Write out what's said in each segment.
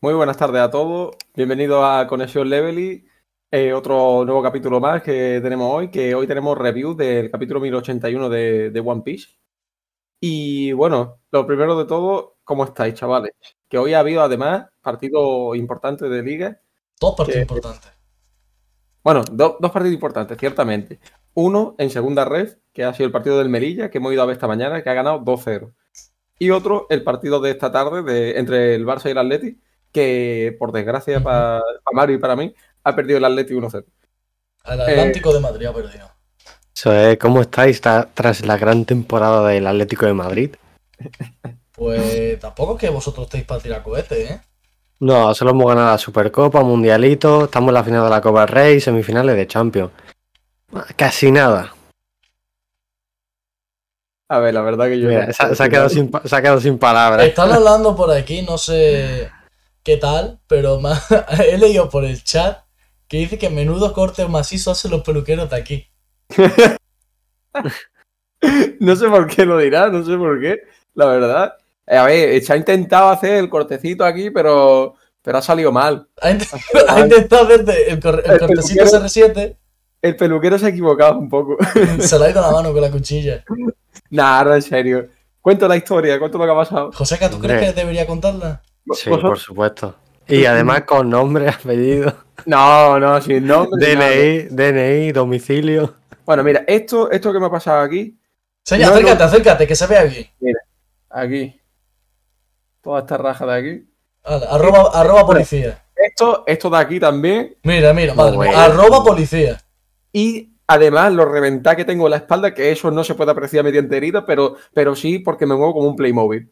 Muy buenas tardes a todos. Bienvenidos a Conexión Levely, eh, otro nuevo capítulo más que tenemos hoy, que hoy tenemos review del capítulo 1081 de, de One Piece. Y bueno, lo primero de todo, ¿cómo estáis, chavales? Que hoy ha habido además partidos importantes de liga. Dos partidos Que- importantes. Bueno, do- dos partidos importantes, ciertamente. Uno en segunda red, que ha sido el partido del Melilla, que hemos ido a ver esta mañana, que ha ganado 2-0. Y otro, el partido de esta tarde de, entre el Barça y el Atleti, que por desgracia para Mario y para mí, ha perdido el Atleti 1-0. Al Atlántico de Madrid ha perdido. Eso es, ¿cómo estáis tras la gran temporada del Atlético de Madrid? Pues tampoco es que vosotros estéis para tirar cohetes, ¿eh? No, solo hemos ganado la Supercopa, Mundialito, estamos en la final de la Copa del Rey, semifinales de Champions. Casi nada. A ver, la verdad que yo. Mira, se, ha- se ha quedado sin, pa- se ha quedado sin palabras. Están hablando por aquí, no sé qué tal, pero ma- he leído por el chat que dice que menudo corte macizo hacen los peluqueros de aquí. No sé por qué lo dirá, no sé por qué, la verdad. Eh, a ver, se ha intentado hacer el cortecito aquí, pero, pero ha salido mal. Ha int- ha intentado hacerte el, cor- el El cortecito peluquero. CR7, El peluquero se ha equivocado un poco. se lo ha ido la mano con la cuchilla. Nah, no, en serio. Cuento la historia, cuento lo que ha pasado. Joseca, ¿tú crees que debería contarla? Sí, ¿Vosotros? por supuesto. Y además con nombre, apellido, No, no, sin nombre. nada. DNI, DNI, domicilio. Bueno, mira, esto, esto que me ha pasado aquí, Señor, No, no. acércate, acércate, que se vea aquí. aquí, toda esta raja de aquí. Arroba, arroba policía. Esto, esto de aquí también. Mira, mira, madre mía, arroba policía. Y además lo reventá que tengo en la espalda, que eso no se puede apreciar mediante herida, pero, pero sí porque me muevo como un Playmobil.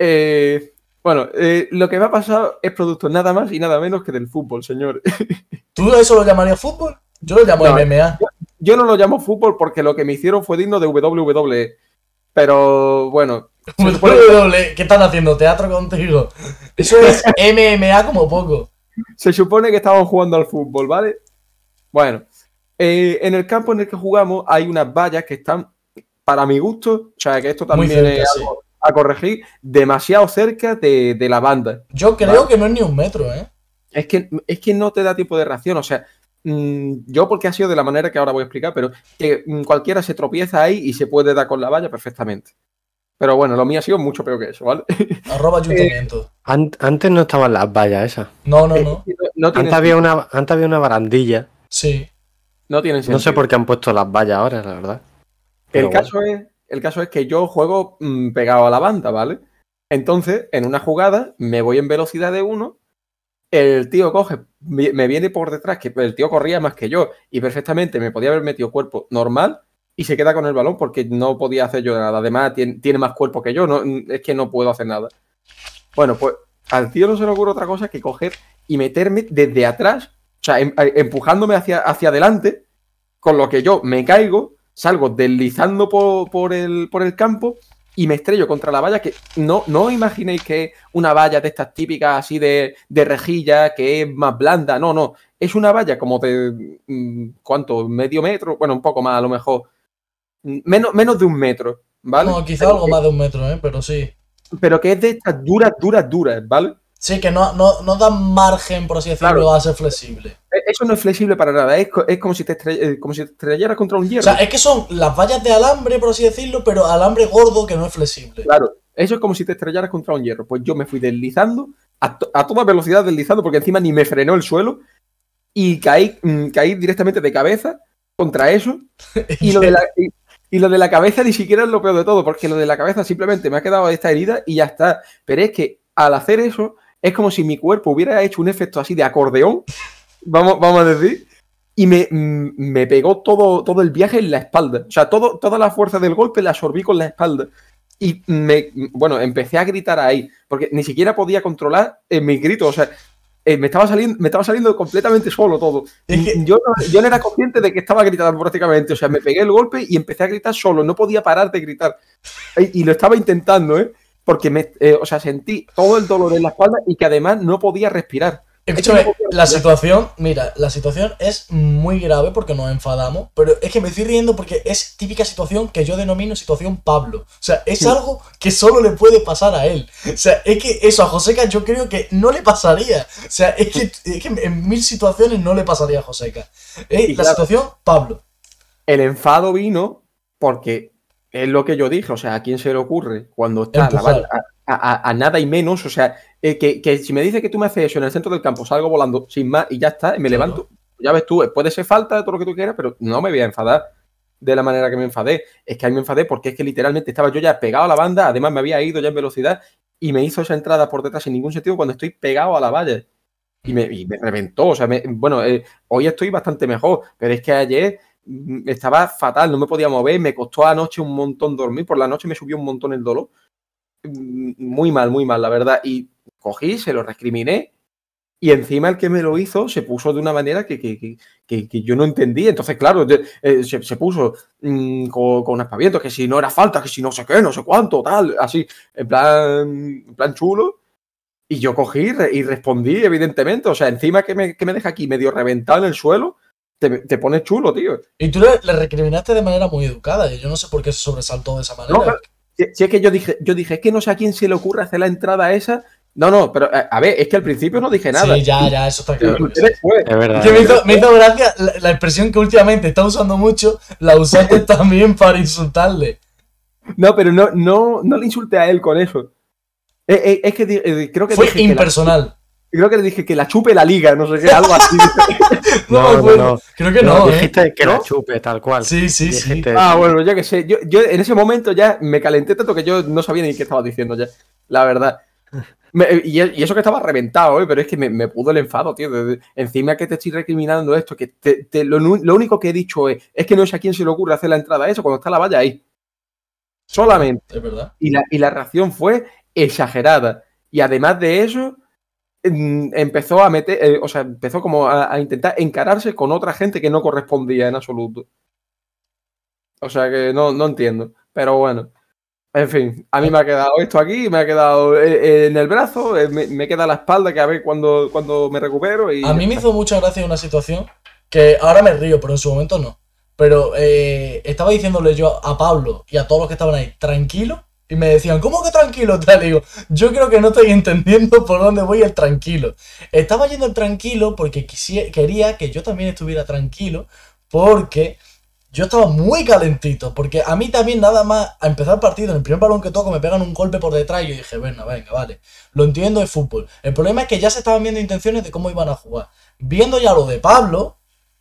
Eh, bueno, eh, lo que me ha pasado es producto nada más y nada menos que del fútbol, señor. ¿Tú eso lo llamarías fútbol? Yo lo llamo No. MMA. Yo no lo llamo fútbol porque lo que me hicieron fue digno de WWE. Pero bueno, WWE, ¿Qué están haciendo? ¿Teatro contigo? Eso es MMA como poco. se supone que estaban jugando al fútbol, ¿vale? Bueno, eh, en el campo en el que jugamos hay unas vallas que están, para mi gusto, o sea que esto también cerca, es algo a corregir, demasiado cerca de, de la banda. Yo creo que no es ni un metro, ¿eh? Es que, es que no te da tiempo de reacción, o sea, mm, yo porque ha sido de la manera que ahora voy a explicar, pero que mm, cualquiera se tropieza ahí y se puede dar con la valla perfectamente. Pero bueno, lo mío ha sido mucho peor que eso, ¿vale? Arroba ayuntamiento. An- antes no estaban las vallas esas. No, no, no. No, no tiene, Antes había una, antes había una barandilla. Sí. no tiene No sé sentido. por qué han puesto las vallas ahora, la verdad. El bueno. caso, es, el caso es que yo juego mm, pegado a la banda, ¿vale? Entonces, en una jugada, me voy en velocidad de uno, el tío coge, me viene por detrás, que el tío corría más que yo, y perfectamente me podía haber metido cuerpo normal y se queda con el balón porque no podía hacer yo nada. Además, tiene, tiene más cuerpo que yo, no, es que no puedo hacer nada. Bueno, pues al tío no se le ocurre otra cosa que coger y meterme desde atrás, o sea, em- empujándome hacia, hacia adelante, con lo que yo me caigo, salgo deslizando por, por el, por el campo y me estrello contra la valla que no, no imaginéis que es una valla de estas típicas así de, de rejilla, que es más blanda, no, no, es una valla como de, mm, ¿cuánto? Medio metro, bueno, un poco más a lo mejor, menos, menos de un metro, ¿vale? No, quizá pero, algo más de un metro, ¿eh? Pero sí. pero que es de estas duras, duras, duras, ¿vale? Sí, que no, no, no dan margen, por así decirlo, Claro. a ser flexible. E- Eso no es flexible para nada, es, es como, si te estre- eh, como si te estrellaras contra un hierro. O sea, es que son las vallas de alambre, por así decirlo, pero alambre gordo que no es flexible. Claro, eso es como si te estrellaras contra un hierro. Pues yo me fui deslizando, a, to- a toda velocidad deslizando, porque encima ni me frenó el suelo, y caí, mm, caí directamente de cabeza contra eso. Y lo, de la, y, y lo de la cabeza ni siquiera es lo peor de todo, porque lo de la cabeza simplemente me ha quedado esta herida y ya está. Pero es que al hacer eso, es como si mi cuerpo hubiera hecho un efecto así de acordeón, vamos, vamos a decir, y me, mm, me pegó todo, todo el viaje en la espalda. O sea, todo, toda la fuerza del golpe la absorbí con la espalda. Y me, bueno, empecé a gritar ahí, porque ni siquiera podía controlar eh, mis gritos. O sea, eh, me, estaba saliendo, me estaba saliendo completamente solo todo. Es que- Yo, no, yo no era consciente de que estaba gritando prácticamente. O sea, me pegué el golpe y empecé a gritar solo. No podía parar de gritar. Y, y lo estaba intentando, ¿eh? Porque me, eh, o sea, sentí todo el dolor en la espalda y que además no podía respirar. Escúchame, la situación, mira, la situación es muy grave porque nos enfadamos, pero es que me estoy riendo porque es típica situación que yo denomino situación Pablo. O sea, es algo que solo le puede pasar a él. O sea, es que eso a Joseca yo creo que no le pasaría. O sea, es que, es que en mil situaciones no le pasaría a Joseca. Es la claro. situación Pablo. El enfado vino porque es lo que yo dije, o sea, ¿a quién se le ocurre cuando está la a, a- a nada y menos? O sea, eh, que, que si me dice que tú me haces eso en el centro del campo, salgo volando sin más y ya está, me Claro. levanto. Ya ves tú, puede ser falta de todo lo que tú quieras, pero no me voy a enfadar de la manera que me enfadé. Es que ahí me enfadé porque es que literalmente estaba yo ya pegado a la banda, además me había ido ya en velocidad y me hizo esa entrada por detrás sin ningún sentido cuando estoy pegado a la valla. Y me, y me reventó, o sea, me- bueno, eh, hoy estoy bastante mejor, pero es que ayer estaba fatal, no me podía mover, me costó anoche un montón dormir, por la noche me subió un montón el dolor. Mm, Muy mal, muy mal, la verdad. Y cogí, se lo recriminé, y encima el que me lo hizo se puso de una manera que, que- que- yo no entendí. Entonces, claro, eh, se, se puso mm, con, con aspavientos, que si no era falta, que si no sé qué, no sé cuánto, tal, así, en plan, en plan chulo. Y yo cogí y respondí, evidentemente. O sea, encima que me, que me deja aquí medio reventado en el suelo, te, te pones chulo, tío. Y tú le, le recriminaste de manera muy educada. Y yo no sé por qué se sobresaltó de esa manera. No. Si, si es que yo dije, yo dije, es que no sé a quién se le ocurre hacer la entrada esa. No, no, pero eh, a ver, es que al principio no dije nada. Sí, ya, ya, eso está claro. Es verdad. Que me hizo, me hizo gracia la, la expresión que últimamente está usando mucho, la usaste también para insultarle. No, pero no, no, no le insulté a él con eso. Eh, eh, es que eh, creo que Fue dije que la, creo que le dije que la chupe la liga, no sé qué, algo así. No, No, me no, acuerdo. no. Creo que No, no, ¿eh? dijiste que ¿No? la chupe, tal cual. Sí, sí, sí. Ah, bueno, yo qué sé. Yo, yo en ese momento ya me calenté tanto que yo no sabía ni qué estaba diciendo ya. La verdad. Me- y, y eso que estaba reventado, ¿eh? pero es que me, me pudo el enfado, tío. de- de- encima que te estoy recriminando esto, que te- te- lo, único que he dicho es, es que no sé a quién se le ocurre hacer la entrada a eso cuando está la valla ahí. Solamente. Es verdad. Y la, y la reacción fue exagerada. Y además de eso, empezó a meter, eh, o sea, empezó como a, a intentar encararse con otra gente que no correspondía en absoluto. O sea que no, no entiendo. Pero bueno. En fin, a mí me ha quedado esto aquí, me ha quedado eh, eh, en el brazo, me, me queda la espalda que a ver cuando, cuando me recupero. Y A mí me hizo mucha gracia una situación que ahora me río, pero en su momento no. Pero eh, estaba diciéndole yo a Pablo y a todos los que estaban ahí, tranquilo. Y me decían, ¿cómo que tranquilo? Tal, y digo, yo creo que no estoy entendiendo por dónde voy el tranquilo. Estaba yendo el tranquilo porque quería que yo también estuviera tranquilo, porque yo estaba muy calentito. Porque a mí también, nada más a empezar el partido, en el primer balón que toco, me pegan un golpe por detrás y yo dije, venga, venga, vale. Lo entiendo de fútbol. El problema es que ya se estaban viendo intenciones de cómo iban a jugar. Viendo ya lo de Pablo,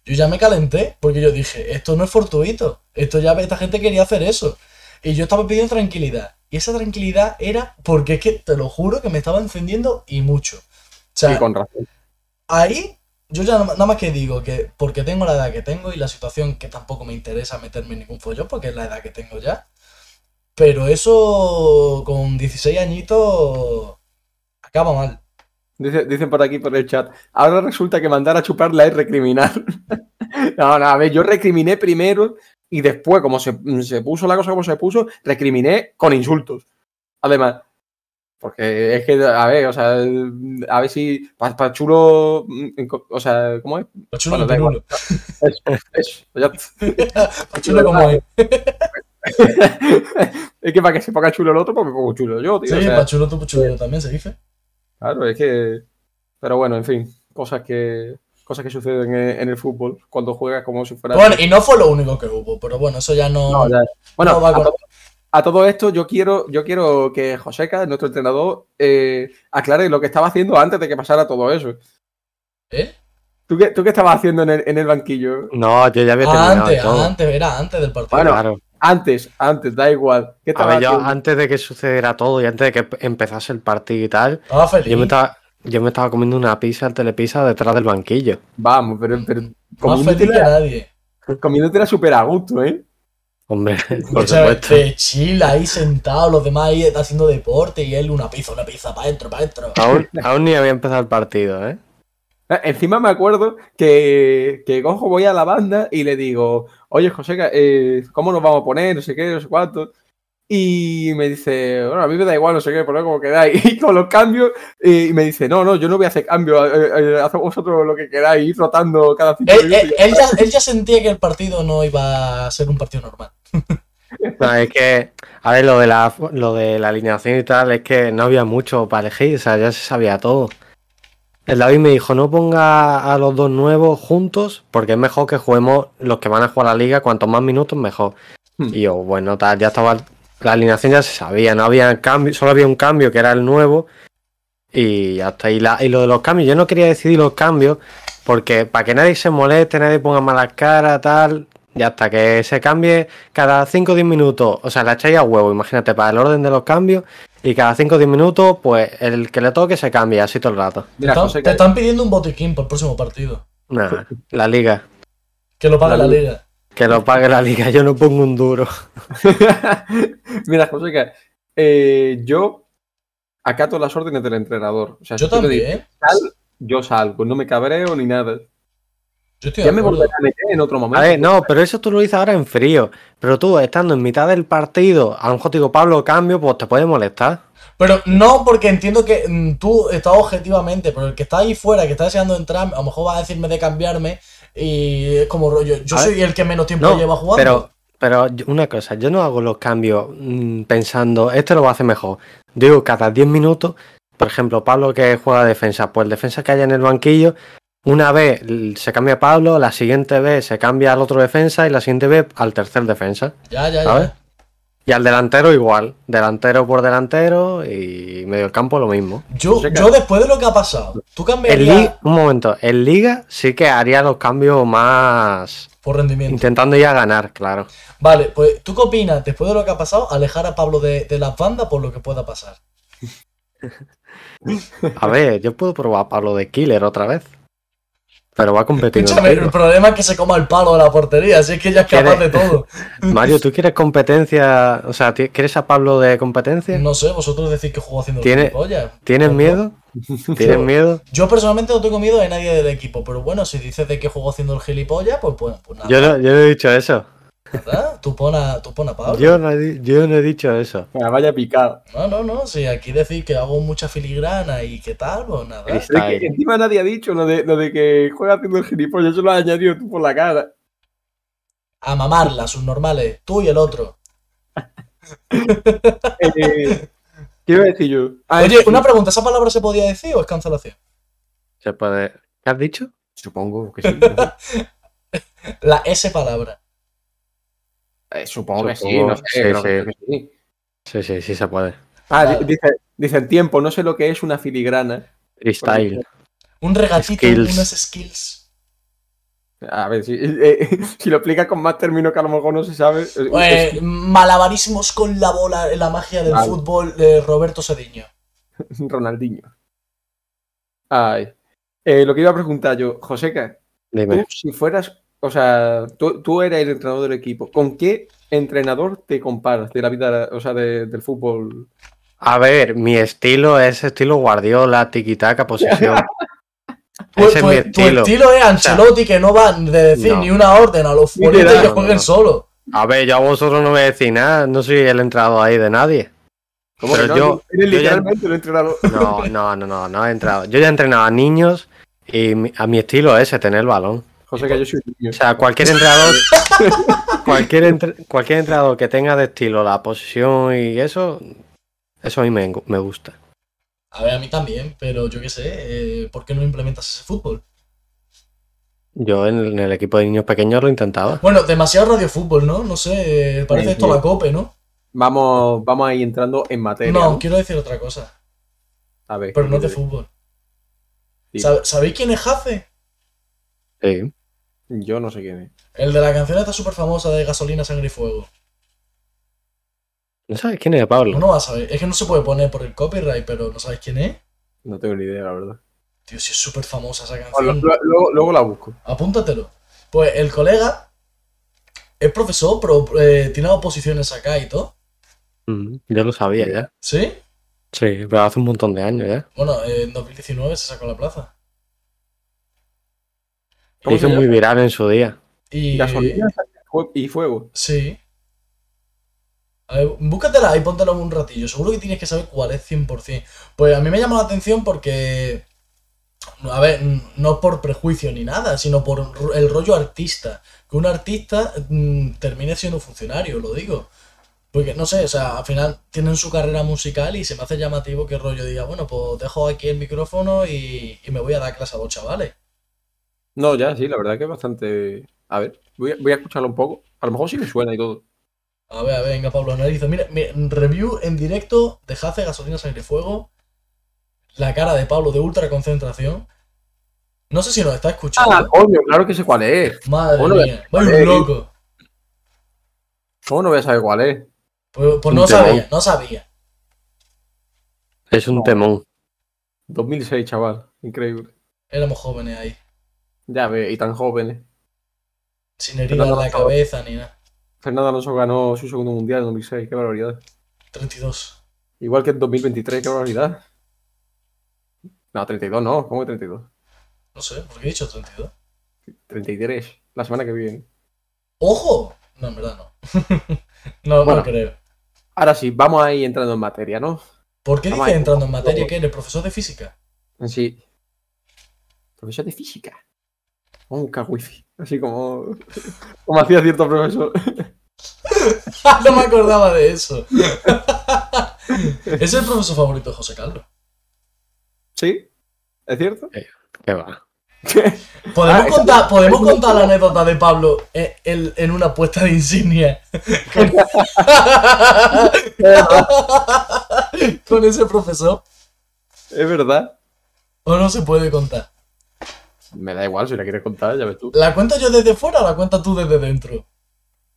yo ya me calenté, porque yo dije, esto no es fortuito, esto ya esta gente quería hacer eso. Y yo estaba pidiendo tranquilidad. Y esa tranquilidad era porque es que, te lo juro, que me estaba encendiendo y mucho. O sea, y con razón. ahí yo ya nada más que digo que porque tengo la edad que tengo y la situación que tampoco me interesa meterme en ningún follón porque es la edad que tengo ya. Pero eso con 16 añitos acaba mal. Dice- dicen por aquí por el chat. Ahora resulta que mandar a chuparla es recriminar. no, no, a ver, yo recriminé primero y después, como se, se puso la cosa como se puso, recriminé con insultos. Además. Porque es que, a ver, o sea, a ver si. Para chulo. mm, O sea, ¿cómo es? Lo chulo Bueno, pirulo. Eso, eso, ya. Lo chulo como es. es que para que se ponga chulo el otro, pues me pongo chulo yo, tío. Sí, o sea, pa' chulo tú, chulo yo también se dice. Claro, es que. Pero bueno, en fin, cosas que. Cosas que suceden en, en el fútbol cuando juegas como si fuera. Bueno, y no fue lo único que hubo, pero bueno, eso ya no. No, ya. Bueno, no va a, con- to- a todo esto yo quiero, yo quiero que Joseca, nuestro entrenador, eh, aclare lo que estaba haciendo antes de que pasara todo eso. ¿Eh? ¿Tú qué, tú qué estabas haciendo en el, en el banquillo? No, yo ya había terminado Antes, todo. antes, era antes del partido. Bueno, claro. Antes, antes, da igual. ¿Qué A estabas ver, yo haciendo? antes de que sucediera todo y antes de que empezase el partido y tal, Estaba feliz. yo me estaba, yo me estaba comiendo una pizza al telepizza detrás del banquillo. Vamos, pero, pero comiéndote que era, nadie. comiéndote era súper a gusto, ¿eh? Hombre, por Escúchame, supuesto. de chila ahí sentado, los demás ahí haciendo deporte y él una pizza, una pizza, para adentro, para adentro. Aún, aún ni había empezado el partido, ¿eh? Eh, Encima me acuerdo que, que cojo, voy a la banda y le digo, oye, Joseca, eh, ¿cómo nos vamos a poner? No sé qué, no sé cuánto. Y me dice, bueno, a mí me da igual, no sé qué, por como quedáis. Y con los cambios, y me dice, no, no, yo no voy a hacer cambio, eh, eh, haced vosotros lo que queráis, ir rotando cada cinco Él, minutos. él- él ya, él ya sentía que el partido no iba a ser un partido normal. No, es que, a ver, lo de, la, lo de la alineación y tal, es que no había mucho para elegir, o sea, ya se sabía todo. El David me dijo, no ponga a los dos nuevos juntos, porque es mejor que juguemos los que van a jugar la liga, cuantos más minutos mejor. Hmm. Y yo, bueno, tal, ya estaba, la alineación ya se sabía, no había cambio, solo había un cambio que era el nuevo, y hasta ahí. La, y lo de los cambios, yo no quería decidir los cambios, porque para que nadie se moleste, nadie ponga malas caras, tal, ya hasta que se cambie cada 5 o 10 minutos, o sea, la echáis a huevo, imagínate, para el orden de los cambios, y cada 5 o 10 minutos, pues el que le toque se cambia, así todo el rato. Te Mira, están, José, te están pidiendo un botiquín por el próximo partido. Nada, la liga. Que lo pague La la liga. Que lo pague la liga, yo no pongo un duro. Mira, José, que, eh, yo acato las órdenes del entrenador. O sea, Yo si también. "Sal", yo salgo, no me cabreo ni nada. Yo estoy Ya me volveré a meter en otro momento. A ver, no, pero eso tú lo dices ahora en frío. Pero tú, estando en mitad del partido, a lo mejor te digo, Pablo, cambio, pues te puede molestar. Pero no, porque entiendo que mm, tú estás objetivamente, pero el que está ahí fuera, que está deseando entrar, a lo mejor va a decirme de cambiarme y es como rollo. Yo soy el que menos tiempo No, lleva jugando. pero, pero una cosa, yo no hago los cambios mm, pensando, este lo va a hacer mejor. Digo, cada 10 minutos, por ejemplo, Pablo que juega defensa, pues el defensa que haya en el banquillo, una vez se cambia Pablo, la siguiente vez se cambia al otro defensa y la siguiente vez al tercer defensa. Ya, ya, ¿sabes? ya. Y al delantero igual, delantero por delantero y medio campo lo mismo. Yo, yo después de lo que ha pasado, tú cambiarías Liga, un momento, en Liga sí que haría los cambios más por rendimiento. intentando ir a ganar, claro. Vale, pues ¿tú qué opinas después de lo que ha pasado? Alejar a Pablo de, de las bandas por lo que pueda pasar. A ver, yo puedo probar a Pablo de Killer otra vez. Pero va a competir. Escúchame, el problema es que se coma el palo de la portería, así es que ya es capaz de ¿Quiere- todo. Mario, ¿tú quieres competencia? O sea, ¿ti- ¿quieres a Pablo de competencia? No sé, vosotros decís que juego haciendo Tiene- gilipollas. ¿Tienes no. miedo? ¿Tienes miedo? Yo personalmente no tengo miedo de nadie del equipo, pero bueno, si dices de que juego haciendo el gilipollas, pues, pues, pues nada. Yo no, yo no he dicho eso. ¿Verdad? Tú pon a, tú pon a Pablo. Yo no he, di- yo no he dicho eso. Venga, vaya picado. No, no, no, si aquí decís que hago mucha filigrana y qué tal, pues nada. Es que encima nadie ha dicho lo de, lo de que juega haciendo el gilipollas, eso lo has añadido tú por la cara. A mamarla, sus normales, tú y el otro. Eh, ¿Qué iba a decir yo? Ah, Oye, una pregunta, ¿esa palabra se podía decir o es cancelación? Se puede. ¿Qué has dicho? Supongo que sí. La S palabra. Eh, supongo que sí, no sé, sí, creo sí. que sí. Sí, sí, sí se puede. Ah, Vale. dice, dice el tiempo, no sé lo que es una filigrana. Freestyle. Un regatito, Skills. unas skills. A ver, si, eh, si lo explica con más términos que a lo mejor no se sabe. eh, Eh, malabarismos con la bola, la magia del Vale. fútbol de Roberto Sediño. Ronaldinho. Ay. Eh, lo que iba a preguntar yo, Joseca, tú Dime. si fueras, o sea, tú, tú eres el entrenador del equipo, ¿con qué entrenador te comparas de la vida, o sea, de- del fútbol? A ver, mi estilo es estilo Guardiola, tiki-taka, posesión. Pues, Ese es mi pues, tu estilo. estilo es Ancelotti que no va de decir No. ni una orden a los futbolistas que jueguen no. solo. A ver, yo a vosotros no me decís nada, no soy el entrenador ahí de nadie. ¿Cómo Pero que no? yo- Eres yo ya- literalmente el entrenador. No, no, no, no, no he entrado. Yo ya he entrenado a niños y mi- a mi estilo es ese, tener el balón. Joseca, yo soy un niño. O sea, cualquier entrenador, cualquier, entre- cualquier entrenador que tenga de estilo la posición y eso, eso a mí me, me gusta. A ver, a mí también, pero yo qué sé, eh, ¿por qué no implementas ese fútbol? Yo en, en el equipo de niños pequeños lo intentaba. Bueno, demasiado radiofútbol, ¿no? No sé, parece Sí, esto sí. la cope, ¿no? Vamos, vamos a ir entrando en materia. No, ¿no? quiero decir otra cosa, A ver. pero no es de ¿qué fútbol. Sí. ¿Sab- ¿Sabéis quién es Jace? Sí. Yo no sé quién es. El de la canción esta súper famosa de Gasolina, Sangre y Fuego. ¿No sabes quién es Pablo? No, no vas a saber. Es que no se puede poner por el copyright, pero ¿no sabéis quién es? No tengo ni idea, la verdad. Tío, si es súper famosa esa canción. luego, luego la busco. Apúntatelo. Pues el colega es profesor, pero eh, tiene oposiciones acá y todo. Mm, yo lo sabía ya. ¿Sí? Sí, pero hace un montón de años ya. Bueno, en 2019 se sacó la plaza. ¿Cómo Hizo se muy viral en su día. Y. Gasolina fue- y fuego. Sí. A ver, búscatela y póntela un ratillo. Seguro que tienes que saber cuál es 100%. Pues a mí me llama la atención porque. A ver, no por prejuicio ni nada, sino por el rollo artista. Que un artista mm, termine siendo funcionario, lo digo. Porque no sé, o sea, al final tienen su carrera musical y se me hace llamativo que el rollo diga, bueno, pues dejo aquí el micrófono y, y me voy a dar clase a los chavales. No, ya, sí, la verdad que es bastante. A ver, voy a, voy a escucharlo un poco. A lo mejor sí me suena y todo. A ver, a ver, venga, Pablo Analizo. Mira, mira, review en directo de Jace, Gasolina, Sangre Fuego. La cara de Pablo de ultra concentración. No sé si nos está escuchando. Ah, coño, claro que sé cuál es. Madre bueno, mía, vaya eh, un loco. ¿Cómo no voy a saber cuál es? Pues, pues no temón. sabía, no sabía. Es un temón. 2006, chaval. Increíble. Éramos jóvenes ahí. Ya ves, y tan jóvenes. Sin herida en la cabeza ni nada. Fernando Alonso ganó su segundo mundial en 2006. Qué barbaridad. 32. Igual que en 2023, qué barbaridad. No, 32 no. ¿Cómo que 32? No sé, ¿por qué he dicho 32? 33. La semana que viene. ¡Ojo! No, en verdad no. no, no Bueno. creo. Ahora sí, vamos a ir entrando en materia, ¿no? ¿Por qué Vamos dices ahí. entrando en materia que eres profesor de física? Sí. Profesor de física. Un wifi. Así como. Como hacía cierto profesor. no me acordaba de eso. es el profesor favorito de José Carlos. ¿Sí? ¿Es cierto? ¿Qué va? ¿Podemos, Ah, contar, ¿podemos contar la anécdota de Pablo en, en- en una puesta de insignia? Con ese profesor. ¿Es verdad? ¿O no se puede contar? Me da igual si la quieres contar, ya ves tú. ¿La cuento yo desde fuera o la cuentas tú desde dentro?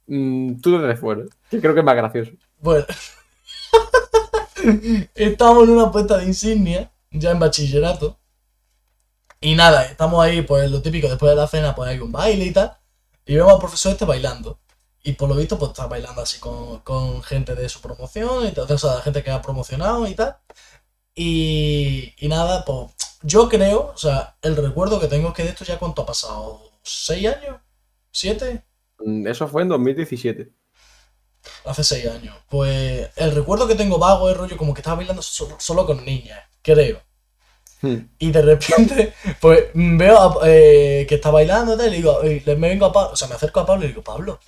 Mm, tú desde fuera. Que creo que es más gracioso. Bueno. estamos en una puesta de insignia, ya en bachillerato. Y nada, estamos ahí, pues lo típico, después de la cena, pues hay un baile y tal. Y vemos al profesor este bailando. Y por lo visto, pues está bailando así con, con gente de su promoción, y tal, o sea, gente que ha promocionado y tal. Y, y nada, pues yo creo, o sea, el recuerdo que tengo es que de esto ya cuánto ha pasado, ¿seis años? ¿Siete? Mm, Eso fue en 2017. Hace seis años. Pues el recuerdo que tengo vago es rollo como que estaba bailando solo, solo con niñas, creo. Hmm. Y de repente, pues veo a- eh, que está bailando y tal, y le digo, y me vengo a Pablo, o sea, me acerco a Pablo y le digo, Pablo,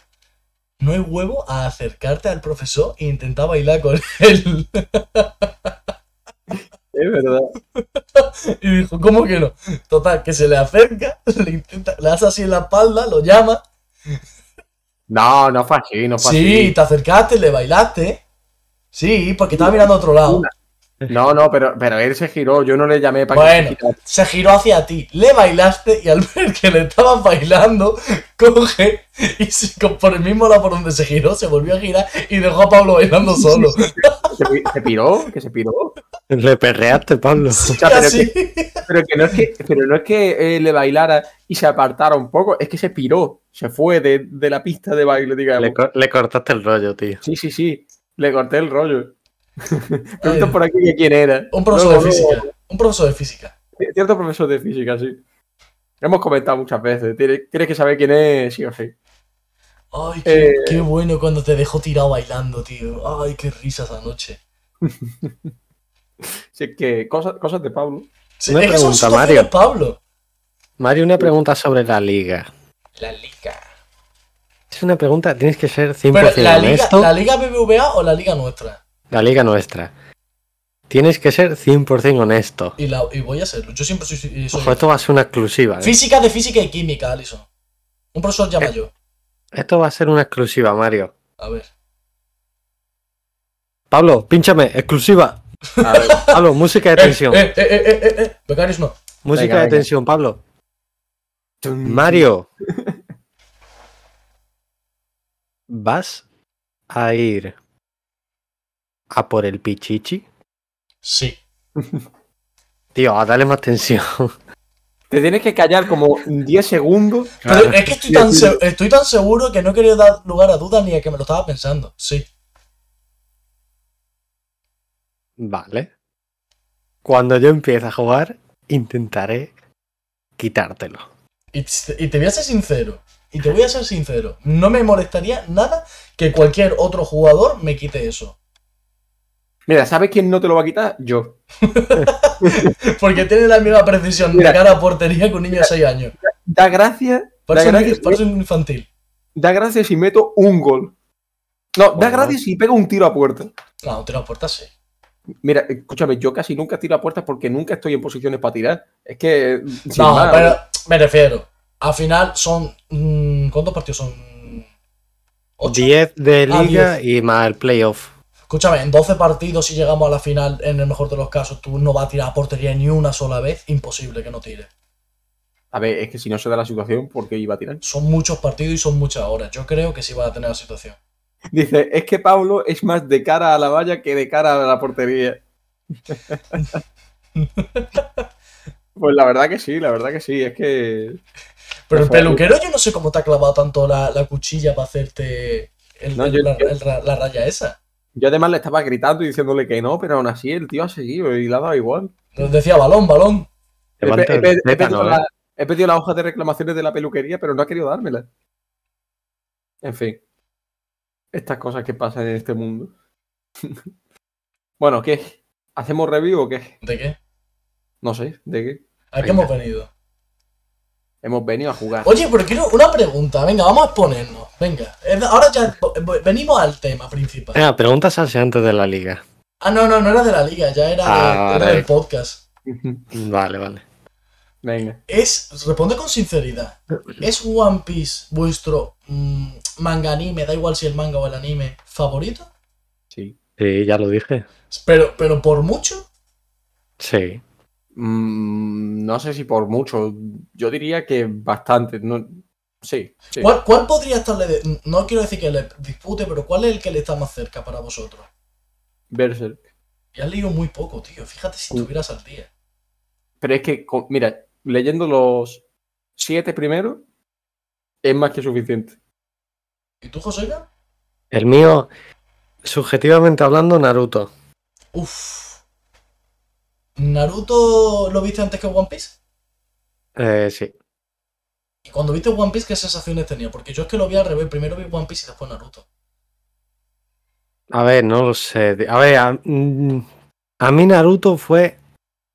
no hay huevo a acercarte al profesor e intentar bailar con él. Es verdad. y dijo, ¿cómo que no? Total, que se le acerca, le intenta, le hace así en la espalda, lo llama. No, no fue así, no fue Sí, así. te acercaste, le bailaste. Sí, porque estaba mirando a otro lado. No, no, pero, pero él se giró. Yo no le llamé para Bueno, que se girara. se giró hacia ti, le bailaste y al ver que le estabas bailando, coge y por el mismo lado por donde se giró, se volvió a girar y dejó a Pablo bailando solo. ¿Se, se piró, que se piró. Le perreaste, Pablo. O sea, pero, que, pero que no es que, pero no es que eh, le bailara y se apartara un poco, es que se piró, se fue de, de la pista de baile, digamos. Le, co- le cortaste el rollo, tío. Sí, sí, sí. Le corté el rollo. Ay. Preguntan por aquí quién era. Un profesor de física. Un profesor de física. Cierto profesor de física, sí. Hemos comentado muchas veces. Tienes, tienes que saber quién es, sí o sí. Ay, qué, Eh. qué bueno cuando te dejó tirado bailando, tío. Ay, qué risa esa noche. Si es que cosas, cosas de Pablo. Sí, Una pregunta, Mario. Pablo. Mario, una pregunta sobre la liga. La liga. Es una pregunta, tienes que ser 100% Pero, ¿la liga, honesto. ¿la liga BBVA o la liga nuestra? La liga nuestra. Tienes que ser 100% honesto. Y, la, y voy a serlo. Yo siempre soy. soy- Ojo, esto va a ser una exclusiva. ¿eh? Física de física y química, Alison. Un profesor llama yo. Esto va a ser una exclusiva, Mario. A ver. Pablo, pínchame, exclusiva. A ver, Pablo, música de tensión. Eh, eh, eh, eh, eh, eh. Becarios no. música venga, de venga. tensión, Pablo. Mario. ¿Vas a ir a por el pichichi? Sí. Tío, a darle más tensión. te tienes que callar como 10 segundos. Pero es que estoy tan, se- estoy tan seguro que no he querido dar lugar a dudas ni a que me lo estaba pensando. Sí. Vale. Cuando yo empiece a jugar, intentaré quitártelo. Y, te- y te voy a ser sincero. Y te voy a ser sincero, no me molestaría nada que cualquier otro jugador me quite eso. Mira, ¿sabes quién no te lo va a quitar? Yo. Porque tiene la misma precisión Mira. de cara a portería que un niño de 6 años. Da gracia, da Parece, gracia, un, parece un infantil. da gracia si meto un gol. No, da Bueno. gracia si pego un tiro a puerta. No, un tiro a puerta sí. Mira, escúchame, yo casi nunca tiro a puertas porque nunca estoy en posiciones para tirar. Es que. No, más, pero me refiero. Al final son. mm, ¿Cuántos partidos son? ¿Ocho? 10 de Ah, liga y más el playoff. Escúchame, en 12 partidos, si llegamos a la final, en el mejor de los casos, tú no vas a tirar a portería ni una sola vez. Imposible que no tire. A ver, es que si no se da la situación, ¿por qué iba a tirar? Son muchos partidos y son muchas horas. Yo creo que sí va a tener la situación. Dice, es que Pablo es más de cara a la valla que de cara a la portería. pues la verdad que sí, la verdad que sí, es que. Pero el peluquero, yo no sé cómo te ha clavado tanto la, la cuchilla para hacerte el- No, yo- la, el la raya esa. Yo además le estaba gritando y diciéndole que no, pero aún así el tío ha seguido y le ha dado igual. Nos decía balón, balón. He, pe- he pe- pedido ¿eh? la, he pedido la hoja de reclamaciones de la peluquería, pero no ha querido dármela. En fin. Estas cosas que pasan en este mundo. bueno, ¿qué? ¿Hacemos review o qué? ¿De qué? No sé, ¿de qué? ¿A qué hemos venido? Hemos venido a jugar. Oye, pero quiero una pregunta. Venga, vamos a exponernos. Venga, ahora ya venimos al tema principal. Venga, preguntas antes de la liga. Ah, no, no, no era de la liga, ya era, de- Ah, era vale. del podcast. Vale, vale. Venga. Es, responde con sinceridad. ¿Es One Piece vuestro mm, manga anime, da igual si el manga o el anime, favorito? Sí. Sí, ya lo dije. Pero, pero por mucho. Sí. Mm, no sé si por mucho. Yo diría que bastante. No... Sí, sí. ¿Cuál, cuál podría estarle de- No quiero decir que le dispute, pero ¿cuál es el que le está más cerca para vosotros? Berserk. Y has leído muy poco, tío. Fíjate si Mm. estuvieras al día. Pero es que, mira, leyendo los siete primeros, es más que suficiente. ¿Y tú, José? El mío, subjetivamente hablando, Naruto. Uf. ¿Naruto lo viste antes que One Piece? Eh, sí. Y cuando viste One Piece, ¿qué sensaciones tenía? Porque yo es que lo vi al revés. Primero vi One Piece y después Naruto. A ver, no lo sé. A ver, a, mm, a mí Naruto fue.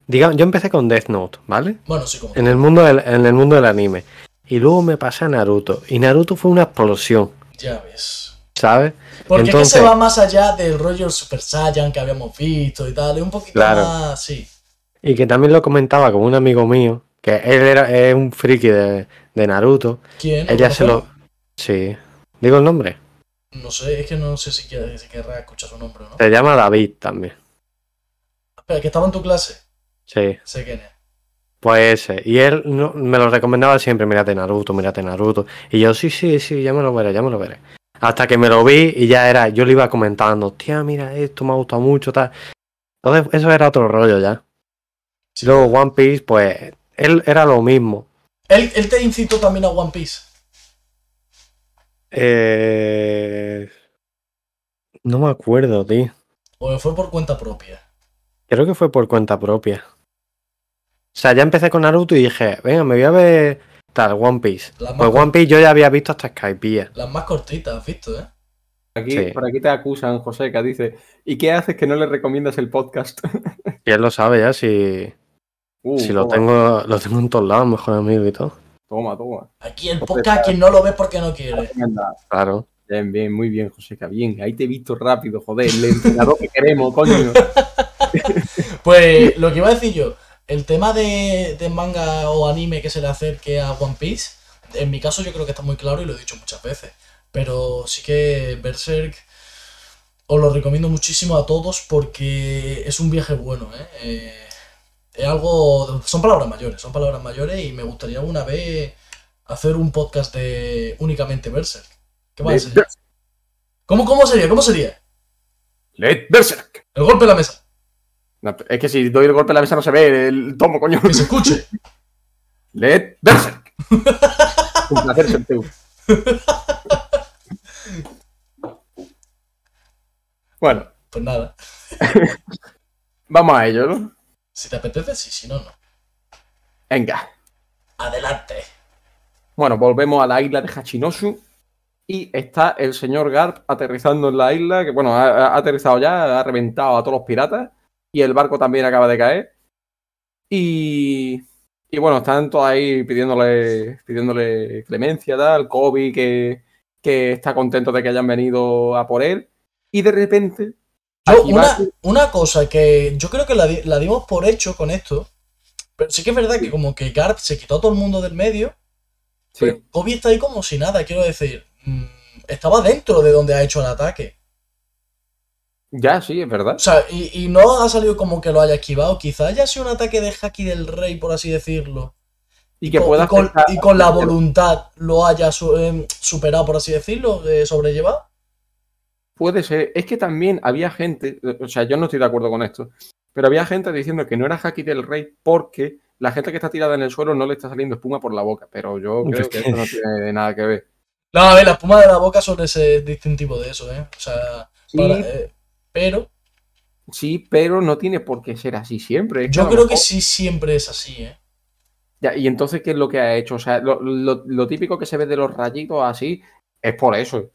Digamos, yo empecé con Death Note, ¿vale? Bueno, sí, como. En el mundo del, en el mundo del anime. Y luego me pasé a Naruto. Y Naruto fue una explosión, Ya ves. ¿sabes? Porque es que se va más allá del rollo Super Saiyan que habíamos visto y tal. Es un poquito Claro. más. Sí. Y que también lo comentaba con un amigo mío, que él era es un friki de, de Naruto. ¿Quién? Ella se lo. Sí. ¿Digo el nombre? No sé, es que no sé si, quiere- si querrá escuchar su nombre o no. Se llama David también. Espera, que estaba en tu clase. Sí. Sé quién es. Pues ese. Y él no- me lo recomendaba siempre, mírate Naruto, mírate Naruto. Y yo, sí, sí, sí, ya me lo veré, ya me lo veré. Hasta que me lo vi y ya era, yo le iba comentando, tía, mira esto, me ha gustado mucho, tal. Entonces, eso era otro rollo ya. Sí. Luego One Piece, pues, él era lo mismo. Él, él te incitó también a One Piece. Eh... No me acuerdo, tío. O fue por cuenta propia. Creo que fue por cuenta propia. O sea, ya empecé con Naruto y dije, venga, me voy a ver tal, One Piece. Las Pues One Piece yo ya había visto hasta Skypiea. las más cortitas, has visto, ¿eh? Aquí, Sí. Por aquí te acusan, José, que dice, ¿y qué haces que no le recomiendas el podcast? Y él lo sabe ya, si, Uh, si lo toma, tengo lo tengo en todos lados, mejor amigo y todo. Toma, toma. Aquí el podcast, quien no lo ve porque no quiere. Claro. Bien, bien, muy bien, Joseca, bien. Ahí te he visto rápido, joder, el entrenador que queremos, coño. Pues lo que iba a decir yo, el tema de, de manga o anime que se le acerque a One Piece, en mi caso yo creo que está muy claro y lo he dicho muchas veces. Pero sí que Berserk os lo recomiendo muchísimo a todos porque es un viaje bueno, ¿eh? Eh, es algo. Son palabras mayores, son palabras mayores y me gustaría alguna vez hacer un podcast de únicamente Berserk. ¿Qué va a ser? ¿Cómo, ¿Cómo sería? ¿Cómo sería? Let Berserk. El golpe en la mesa. No, es que si doy el golpe en la mesa no se ve el tomo, coño. Que se escuche. Let Berserk. Un placer ser tú. Bueno, Pues nada. vamos a ello, ¿no? Si te apetece, sí, si no, no. Venga. Adelante. Bueno, volvemos a la isla de Hachinosu y está el señor Garp aterrizando en la isla, que bueno, ha, ha aterrizado ya, ha reventado a todos los piratas y el barco también acaba de caer. Y, y bueno, están todos ahí pidiéndole, pidiéndole clemencia, tal, Kobe que, que está contento de que hayan venido a por él. Y de repente... Yo, una, una cosa que yo creo que la, di- la dimos por hecho con esto, pero sí que es verdad que como que Garp se quitó a todo el mundo del medio, Sí. pero Kobe está ahí como si nada, quiero decir, mm, estaba dentro de donde ha hecho el ataque. Ya, sí, es verdad. O sea, y, y no ha salido como que lo haya esquivado, quizá haya sido un ataque de Haki del Rey, por así decirlo. Y que con- pueda y con, afectar- y con la voluntad lo haya su- em, superado, por así decirlo, eh, sobrellevado. Puede ser. Es que también había gente, o sea, yo no estoy de acuerdo con esto, pero había gente diciendo que no era Haki del Rey porque la gente que está tirada en el suelo no le está saliendo espuma por la boca. Pero yo creo que eso no tiene nada que ver. No, a ver, la espuma de la boca suele ser distintivo de eso, ¿eh? O sea, Sí, para- eh, pero sí, pero no tiene por qué ser así siempre. Es yo creo que sí siempre es así, ¿eh? Ya, y entonces, ¿qué es lo que ha hecho? O sea, lo, lo- lo típico que se ve de los rayitos así es por eso.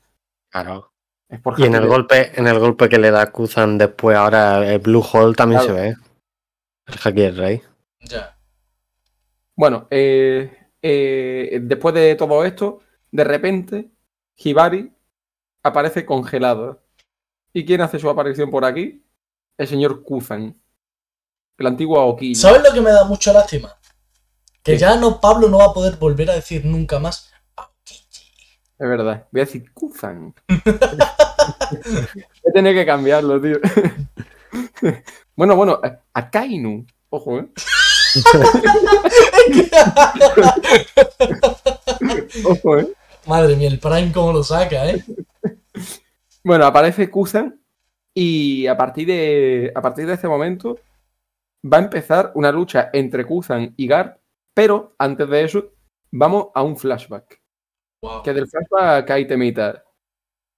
Claro. Es por Y en el golpe, en el golpe que le da Kuzan después, ahora el Blue Hole también Claro. se ve. El Haki del Rey. Ya. Bueno, eh, eh, después de todo esto, de repente, Hibari aparece congelado. ¿Y quién hace su aparición por aquí? El señor Kuzan. El antiguo Aokiji. ¿Sabes lo que me da mucha lástima? Que ¿Qué? ya no, Pablo no va a poder volver a decir nunca más. Es verdad. Voy a decir Kuzan. Voy a tener que cambiarlo, tío. bueno, bueno, a- Akainu. Ojo, ¿eh? Ojo, ¿eh? Madre mía, el Prime cómo lo saca, ¿eh? Bueno, aparece Kuzan y a partir de a partir de este momento va a empezar una lucha entre Kuzan y Garp, pero antes de eso vamos a un flashback. Wow. Que del flashback hay temita.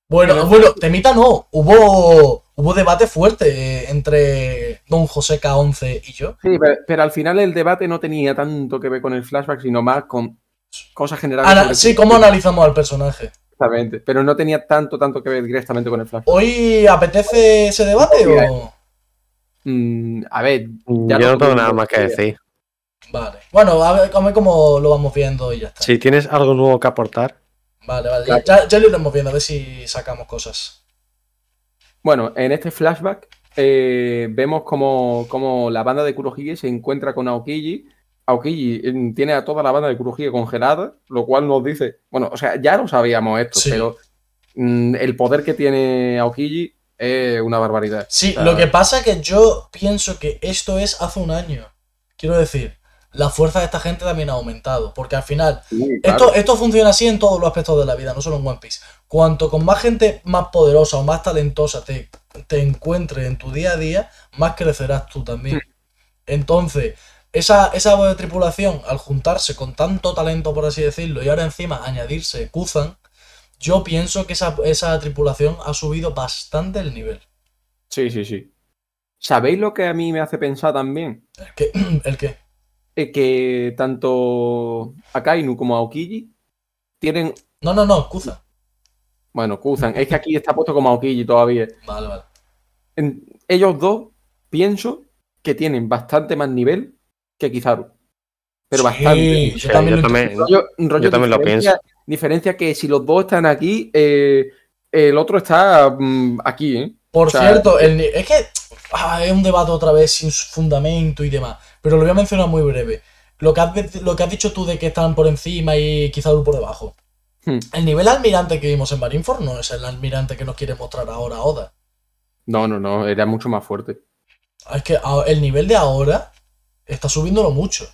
Bueno, bueno, temita no. Hubo, hubo debate fuerte eh, entre Don José K11 y yo. Sí, pero, pero al final el debate no tenía tanto que ver con el flashback, sino más con cosas generales. Ana- sí, ¿cómo analizamos al personaje? Exactamente, pero no tenía tanto, tanto que ver directamente con el flashback. ¿Hoy apetece ese debate o...? Mm, a ver, Ya Yo no tengo nada más que decir. Vale. Bueno, a ver, a ver cómo lo vamos viendo y ya está. Si tienes algo nuevo que aportar, Vale, vale. Claro. Ya, ya lo iremos viendo, a ver si sacamos cosas. Bueno, en este flashback eh, vemos como, como la banda de Kurohige se encuentra con Aokiji. Aokiji eh, tiene a toda la banda de Kurohige congelada, lo cual nos dice, bueno, o sea, ya lo sabíamos esto, Sí. pero mm, el poder que tiene Aokiji es una barbaridad. Sí, O sea, lo que pasa es que yo pienso que esto es hace un año. Quiero decir, la fuerza de esta gente también ha aumentado. Porque al final, sí, claro. esto, esto funciona así en todos los aspectos de la vida, no solo en One Piece. Cuanto con más gente más poderosa o más talentosa te, te encuentres en tu día a día, más crecerás tú también. Entonces, esa, esa tripulación, al juntarse con tanto talento, por así decirlo, y ahora encima añadirse Kuzan, yo pienso que esa, esa tripulación ha subido bastante el nivel. Sí, sí, sí. ¿Sabéis lo que a mí me hace pensar también? ¿El qué? ¿El qué? Eh, que tanto Akainu como Aokiji tienen. No, no, no, Kuzan. Bueno, Kuzan, es que aquí está puesto como Aokiji todavía. Vale, vale. En- ellos dos, pienso que tienen bastante más nivel que Kizaru. Pero Sí, bastante. Yo Sí, también yo lo también- Rollo, rollo yo también lo diferencia- Diferencia que si los dos están aquí, eh, el otro está mm, aquí, ¿eh? Por O sea, cierto, el es que ah, es un debate otra vez sin fundamento y demás, pero lo voy a mencionar muy breve. Lo que has, lo que has dicho tú de que están por encima y quizá por debajo. Hmm. El nivel almirante que vimos en Marineford no es el almirante que nos quiere mostrar ahora Oda. No, no, no, era mucho más fuerte. Es que el nivel de ahora está subiéndolo mucho,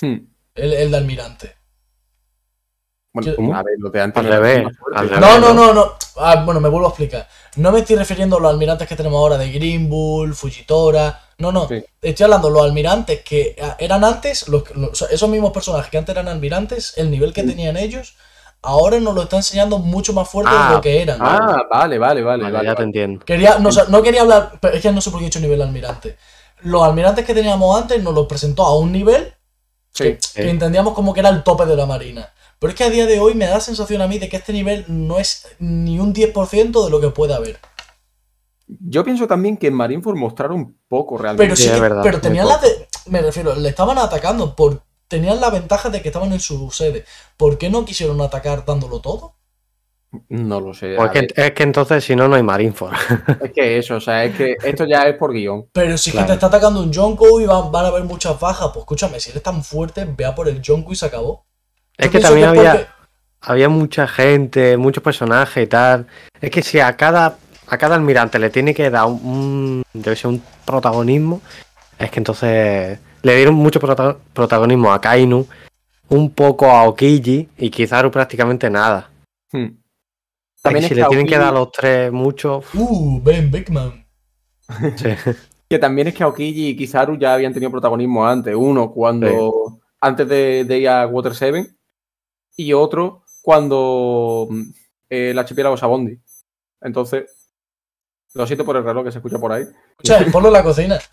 Hmm. el, el de almirante. Bueno, ¿Qué- a ver, lo de antes Al revés, al. No, no, no, no. Ah, bueno, me vuelvo a explicar. No me estoy refiriendo a los almirantes que tenemos ahora de Green Bull, Fujitora. No, no. Sí. Estoy hablando de los almirantes que ah, eran antes, los, los- esos mismos personajes que antes eran almirantes, el nivel que Sí. tenían ellos, ahora nos lo está enseñando mucho más fuerte Ah, de lo que eran. Ah, vale, vale, vale. vale, vale, ya te entiendo. Quería, no, o sea, no quería hablar, pero es que no sé por qué he dicho nivel almirante. Los almirantes que teníamos antes nos los presentó a un nivel Sí. que entendíamos como que era el tope de la marina. Pero es que a día de hoy me da la sensación a mí de que este nivel no es ni un 10% de lo que puede haber. Yo pienso también que en Marineford mostraron poco realmente. Pero sí, Sí, es que- verdad, pero tenían la de. Me refiero, le estaban atacando por. Tenían la ventaja de que estaban en su sede. ¿Por qué no quisieron atacar dándolo todo? No lo sé. Pues que- es que entonces si no, no hay Marineford. es que eso, o sea, es que esto ya es por guion. Pero si es Claro. que te está atacando un Jonko y van, van a haber muchas bajas, pues escúchame, si eres tan fuerte, vea por el Jonko y se acabó. Es que también había, porque- había mucha gente, muchos personajes y tal. Es que si a cada, a cada almirante le tiene que dar un, un- debe ser un protagonismo, es que entonces le dieron mucho prota- protagonismo a Kainu, un poco a Okiji y Kizaru prácticamente nada. Hmm. Es que También si le tienen que dar a los tres mucho, Uh, Ben Bigman. sí. Que también es que Aokiji y Kizaru ya habían tenido protagonismo antes. Uno cuando. antes de, de ir a Water 7. Y otro cuando mm, eh, el archipiélago Sabondi. Entonces. Lo siento por el reloj que se escucha por ahí. Escucha, ponlo en la cocina.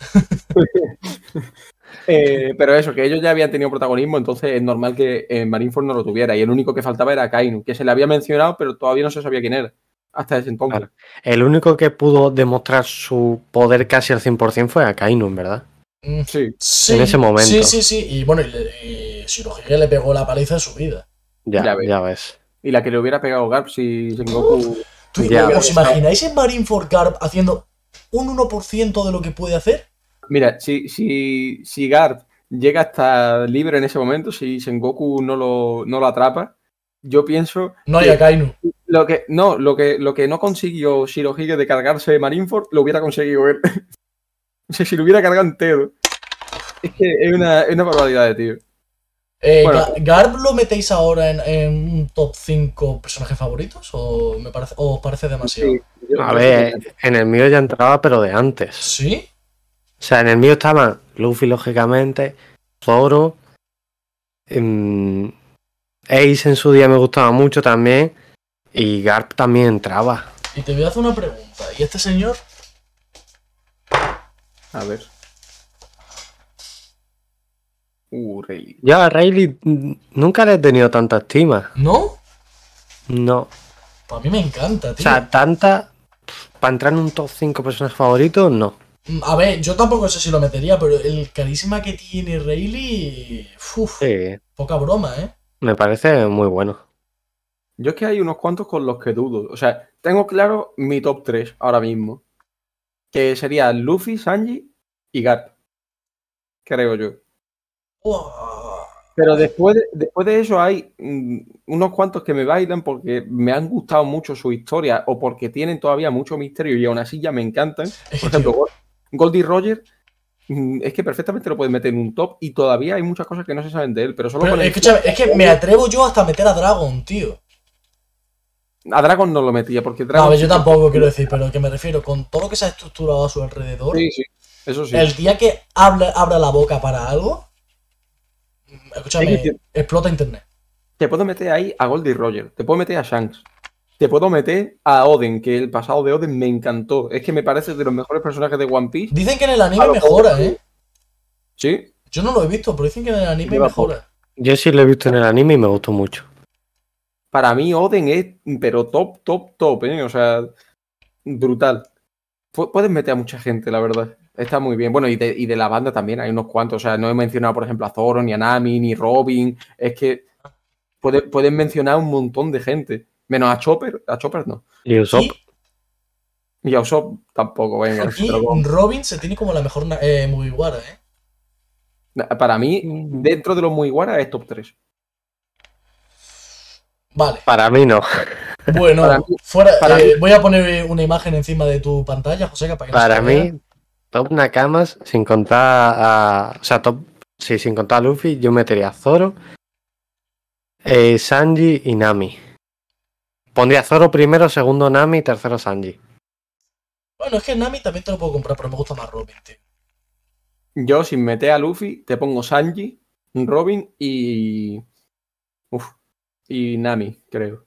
Eh, pero eso, que ellos ya habían tenido protagonismo, entonces es normal que en Marineford no lo tuviera. Y el único que faltaba era Kainu, que se le había mencionado, pero todavía no se sabía quién era. Hasta ese entonces. Claro. El único que pudo demostrar su poder casi al 100% fue a Kainu, en verdad. Mm, Sí. Sí, En ese momento. Sí, sí, sí. Y bueno, y, y Shirohige le pegó la paliza de su vida. Ya, Ya ya, ves. Y la que le hubiera pegado Garp si Sengoku. ¿Tú Ya. ¿Os imagináis en Marineford Garp haciendo un 1% de lo que puede hacer? Mira, si, si, si Garp llega a estar libre en ese momento, si Sengoku no lo, no lo atrapa, yo pienso. No hay que a Kainu. Lo que, no, lo que, lo que no consiguió Shirohige de cargarse Marineford, lo hubiera conseguido él. o sea, si lo hubiera cargado entero. Es que es una, es una barbaridad de tío. Eh, Bueno. Ga- ¿Garp lo metéis ahora en, en un top 5 personajes favoritos? ¿O, me parece, o os parece demasiado? Sí, A ver, en el mío ya entraba, pero de antes. ¿Sí? O sea, en el mío estaban Luffy, lógicamente, Zoro, em, Ace en su día me gustaba mucho también, y Garp también entraba. Y te voy a hacer una pregunta. ¿Y este señor? A ver. Uh, Rayleigh. Yo a Rayleigh nunca le he tenido tanta estima. ¿No? No. Para mí me encanta, O tío. sea, tanta. Para entrar en un top 5 personajes favoritos, no. Mm, A ver, yo tampoco sé si lo metería, pero el carisma que tiene Rayleigh. Uf, Sí, poca broma, ¿eh? me parece muy bueno. Yo es que hay unos cuantos con los que dudo. O sea, tengo claro mi top 3 ahora mismo. Que sería Luffy, Sanji y Garp. Creo yo. Pero después de, después de eso hay mm, unos cuantos que me bailan porque me han gustado mucho su historia o porque tienen todavía mucho misterio y aún así ya me encantan. Por ejemplo, Goldie Roger mm, es que perfectamente lo puedes meter en un top y todavía hay muchas cosas que no se saben de él, pero solo pero con el- escúchame, es que me atrevo yo hasta a meter a Dragon, tío. A Dragon no lo metía porque No, Dragon... ver, yo tampoco quiero decir, pero que me refiero, con todo lo que se ha estructurado a su alrededor, Sí, sí, eso sí. el día que habla, abra la boca para algo, escúchame, Es que- explota internet. Te puedo meter ahí a Goldie Roger, te puedo meter a Shanks, te puedo meter a Oden, que el pasado de Oden me encantó. Es que me parece de los mejores personajes de One Piece. Dicen que en el anime mejora, mejor- ¿eh? Sí, Yo no lo he visto, pero dicen que en el anime mejora. Yo sí lo he visto en el anime y me gustó mucho. para mí Oden es, pero top, top, top, ¿eh? O sea, brutal. Pu- Puedes meter a mucha gente, la verdad. Está muy bien. Bueno, y de, y de la banda también hay unos cuantos. O sea, no he mencionado, por ejemplo, a Zoro, ni a Nami, ni Robin. Es que puede- pueden mencionar un montón de gente. Menos a Chopper. A Chopper no. Y Usopp, Y Y a Usopp tampoco, venga. aquí. Robin se tiene como la mejor eh, Mugiwara, ¿eh? Para mí, dentro de los muy guaras es top 3. Vale. para mí no. Bueno, Para mí- fuera, para eh, voy a poner una imagen encima de tu pantalla, José, para que no Para se mí, top Nakamas, sin contar a. O sea, top. Sí, sin contar a Luffy, yo metería a Zoro, eh, Sanji y Nami. Pondría Zoro primero, segundo Nami, tercero Sanji. Bueno, es que Nami también te lo puedo comprar, pero me gusta más Robin, tío. Yo, sin meter a Luffy, te pongo Sanji, Robin y. Uf. Y Nami, creo.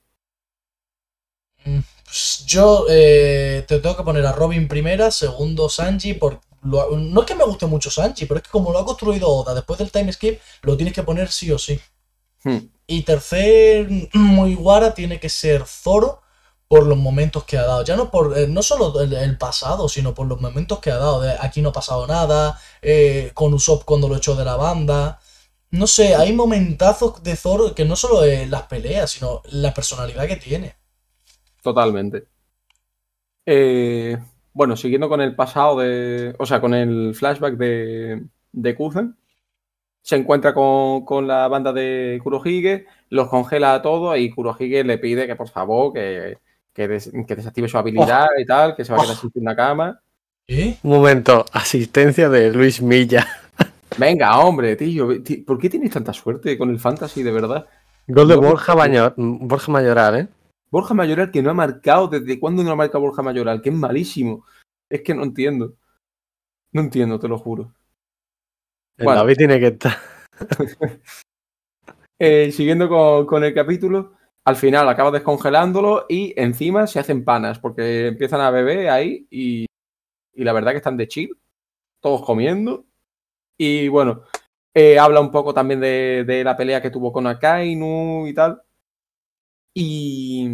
Pues yo eh, te tengo que poner a Robin primera, segundo Sanji, por lo- no es que me guste mucho Sanji, pero es que como lo ha construido Oda después del time skip, lo tienes que poner sí o sí. Hmm. Y tercer Mugiwara tiene que ser Zoro por los momentos que ha dado. Ya no por eh, no solo el, el pasado, sino por los momentos que ha dado. De aquí no ha pasado nada, eh, con Usopp cuando lo echó de la banda. No sé, hay momentazos de Zoro que no solo es las peleas, sino la personalidad que tiene. Totalmente. Eh, bueno, siguiendo con el pasado de. O sea, con el flashback de, de Kuzen. Se encuentra con, con la banda de Kurohige, los congela a todos y Kurohige le pide que por favor que, que, des- que desactive su habilidad y tal, que se va a quedar sin una cama. ¿Eh? Un momento, asistencia de Luis Milla. Venga, hombre, tío, ¿por qué tienes tanta suerte con el fantasy, de verdad? Gol de Borja, Borja Mayoral, ¿eh? Borja Mayoral que no ha marcado, ¿desde cuándo no ha marcado Borja Mayoral? Que es malísimo. Es que no entiendo. No entiendo, te lo juro. El Bueno. David tiene que estar. Eh, siguiendo con, con el capítulo, al final acaba descongelándolo y encima se hacen panas porque empiezan a beber ahí y, y la verdad que están de chill, todos comiendo. Y bueno, eh, habla un poco también de, de la pelea que tuvo con Akainu y tal. Y,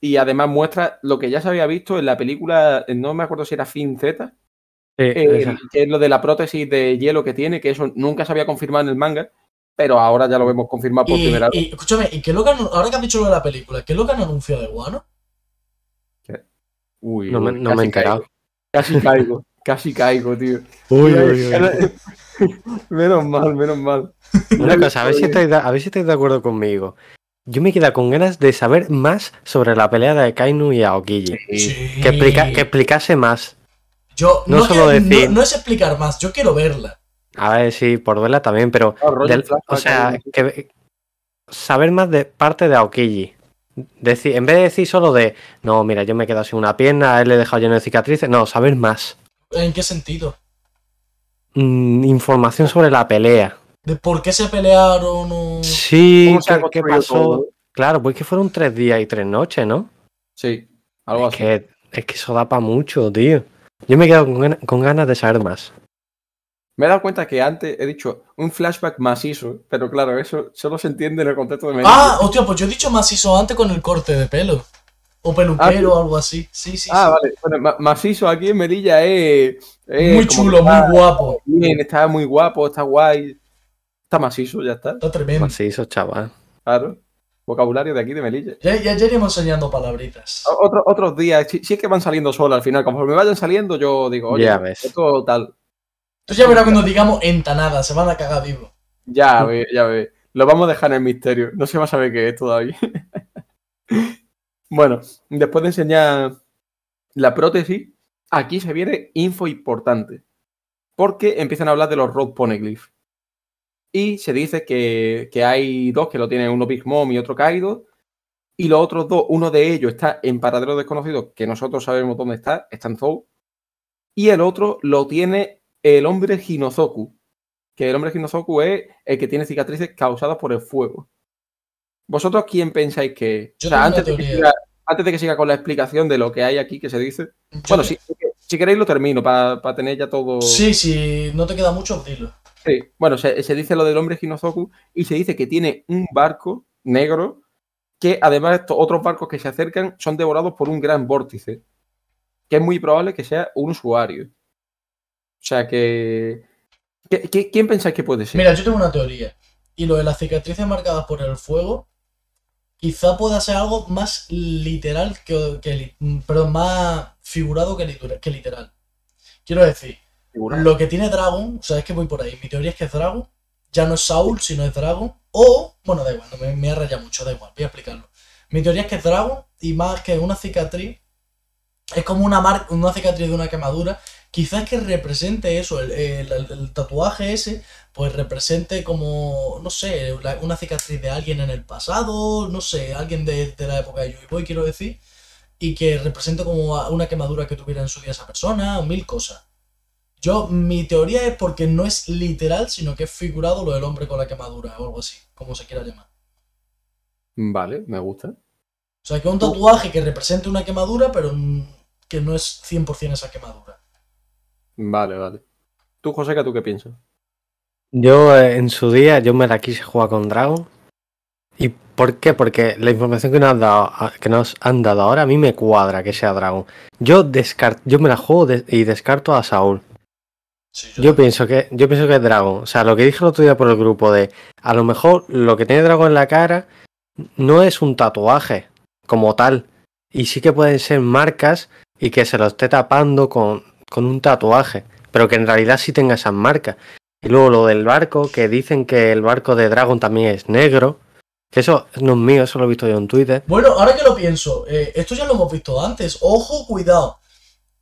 y además muestra lo que ya se había visto en la película, no me acuerdo si era Fin Z, Sí, eh, que es lo de la prótesis de hielo que tiene, que eso nunca se había confirmado en el manga, pero ahora ya lo vemos confirmado por Y, primera vez. y, escúchame, ¿y qué es lo que han- ahora que has dicho lo de la película, ¿qué es lo que han anunciado de Guano? Uy, No me, no me he casi enterado. caigo, Casi caigo, casi caigo, tío. Uy, uy, uy. menos mal, menos mal. Una cosa, a ver, si estáis de, a ver si estáis de acuerdo conmigo. Yo me queda con ganas de saber más sobre la pelea de Kainu y Aokiji. Sí. Que, explica, que explicase más. Yo no no, solo quiero- decir- no- no es explicar más, yo quiero verla. A ver, sí, por verla también, pero. Del- o sea, que, saber más de parte de Aokiji. Decir, en vez de decir solo de, no, mira, yo me he quedado sin una pierna, a él le he dejado lleno de cicatrices. No, saber más. ¿En qué sentido? Mm, información sobre la pelea. ¿De por qué se pelearon o...? Sí, ¿Cómo se ha ¿qué, pasó? todo? Claro, pues que fueron tres días y tres noches, ¿no? Sí, algo Es así. que, es que eso da para mucho, tío. Yo me he quedado con, gana- con ganas de saber más. Me he dado cuenta que antes he dicho un flashback macizo, pero claro, eso solo se entiende en el contexto de Melilla. Ah, hostia, pues yo he dicho macizo antes con el corte de pelo. O peluquero o algo así. Sí, sí, Ah, sí. vale. Bueno, ma- macizo aquí en Melilla es. es Muy chulo, está muy guapo. Bien, está muy guapo, está guay. Está macizo, ya está. Está tremendo. Macizo, chaval. Claro. Vocabulario de aquí de Melilla. Ya, ya, ya iremos enseñando palabritas. Otro, otros días, si, si es que van saliendo solas al final, conforme vayan saliendo, yo digo, oye, Ya ves. esto tal. Tú ya verás cuando digamos entanada, se van a cagar vivo. Ya ve, ya ve. Lo vamos a dejar en el misterio. No se va a saber qué es todavía. bueno, después de enseñar la prótesis, aquí se viene info importante. Porque empiezan a hablar de los Road Poneglyph. Y se dice que, que hay dos que lo tienen, uno Big Mom y otro Kaido. Y los otros dos, uno de ellos está en paradero desconocido, que nosotros sabemos dónde está, está en Zou. Y el otro lo tiene el hombre Hinozoku, que el hombre Hinozoku es el que tiene cicatrices causadas por el fuego. ¿Vosotros quién pensáis que? Yo O sea, antes de, que siga, antes de que siga con la explicación de lo que hay aquí que se dice. Yo Bueno, si, si queréis lo termino para tener ya todo. Sí, si no te queda mucho, dilo. Sí. Bueno, se, dice lo del hombre Hinozoku y se dice que tiene un barco negro que además estos otros barcos que se acercan son devorados por un gran vórtice. Que es muy probable que sea un usuario. O sea que. ¿qué- qué- ¿Quién pensáis que puede ser? Mira, yo tengo una teoría. Y lo de las cicatrices marcadas por el fuego, quizá pueda ser algo más literal que, que más figurado que, que literal. Quiero decir, Lo que tiene Dragon, o sea, es que voy por ahí. Mi teoría es que es Dragon, ya no es Saul, sino es Dragon. O, bueno, da igual, no me, ha rayado mucho, da igual, voy a explicarlo. Mi teoría es que es Dragon y más que una cicatriz, es como una, mar- una cicatriz de una quemadura. Quizás que represente eso, el, tatuaje ese, pues represente como, no sé, una cicatriz de alguien en el pasado, no sé, alguien de, de la época de Yui Boy, quiero decir, y que represente como una quemadura que tuviera en su día esa persona, o mil cosas. Yo, mi teoría es porque no es literal, sino que es figurado lo del hombre con la quemadura, o algo así, como se quiera llamar. Vale, me gusta. O sea, que es un tatuaje que represente una quemadura, pero que no es 100% esa quemadura. Vale, vale. Tú, José, ¿tú qué piensas? Yo eh, en su día, yo me la quise jugar con Dragon. ¿Y por qué? Porque la información que nos, han dado, que nos han dado ahora a mí me cuadra que sea Dragon. Yo descarto, yo me la juego de- y descarto a Saúl. Sí, Yo pienso que yo pienso que es Dragon. O sea, lo que dije el otro día por el grupo de a lo mejor lo que tiene Dragon en la cara no es un tatuaje como tal. Y sí que pueden ser marcas y que se lo esté tapando con, con un tatuaje. Pero que en realidad sí tenga esas marcas. Y luego lo del barco, que dicen que el barco de Dragon también es negro. Que eso no es mío, eso lo he visto yo en Twitter. Bueno, ahora que lo pienso, eh, esto ya lo hemos visto antes. Ojo, cuidado.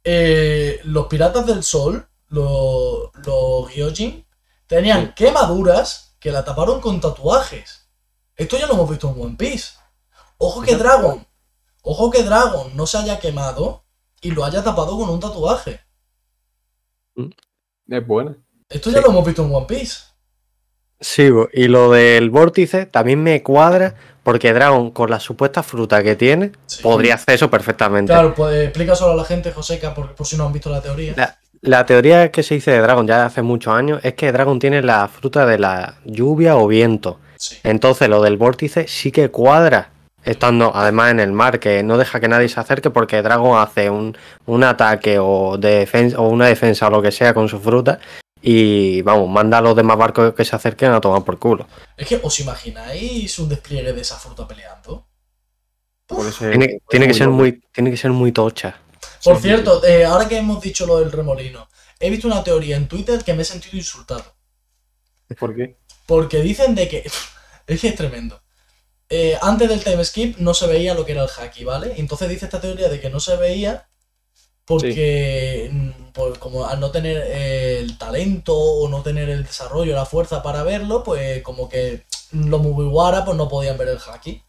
Eh, los piratas del sol, los, los Gyojin, tenían Sí. quemaduras que la taparon con tatuajes. Esto ya lo hemos visto en One Piece. Ojo que Dragon, ojo que Dragon no se haya quemado y lo haya tapado con un tatuaje. Es buena. Esto ya Sí. lo hemos visto en One Piece. Sí, y lo del vórtice también me cuadra porque Dragon, con la supuesta fruta que tiene, Sí. podría hacer eso perfectamente. Claro, pues explica solo a la gente, Joseca, por, por si no han visto la teoría. La, la teoría que se dice de Dragon ya hace muchos años es que Dragon tiene la fruta de la lluvia o viento. Sí. Entonces lo del vórtice sí que cuadra, estando además en el mar, que no deja que nadie se acerque porque Dragon hace un, un ataque o, defensa, o una defensa o lo que sea con su fruta y vamos, manda a los demás barcos que se acerquen a tomar por culo. Es que, ¿os imagináis un despliegue de esa fruta peleando? Tiene, que ser muy, tiene que ser muy tocha. Por cierto, eh, ahora que hemos dicho lo del remolino, he visto una teoría en Twitter que me he sentido insultado. ¿Por qué? Porque dicen de que. Es que es tremendo. Eh, antes del time skip no se veía lo que era el haki, ¿vale? Entonces dice esta teoría de que no se veía porque, mm, como al no tener eh, el talento o no tener el desarrollo, la fuerza para verlo, pues como que los Mugiwara pues no podían ver el haki.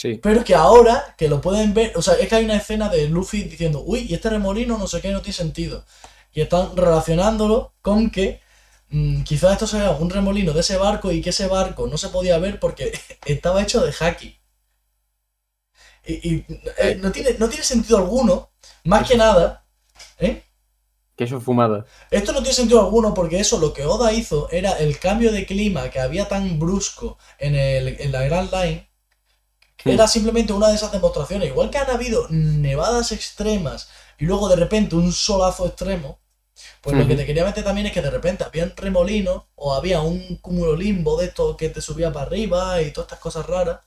Sí. Pero que ahora que lo pueden ver, o sea, es que hay una escena de Luffy diciendo, uy, y este remolino no sé qué, no tiene sentido. Y están relacionándolo con que mm, quizás esto sea un remolino de ese barco y que ese barco no se podía ver porque estaba hecho de haki. Y, y, eh, no, tiene, no tiene sentido alguno, más que nada, ¿eh? Que eso es fumada. Esto no tiene sentido alguno porque eso lo que Oda hizo era el cambio de clima que había tan brusco en, el, en la Grand Line. Era simplemente una de esas demostraciones. Igual que han habido nevadas extremas y luego de repente un solazo extremo. Pues lo que te quería meter también es que de repente había un remolino o había un cúmulo limbo de esto que te subía para arriba y todas estas cosas raras.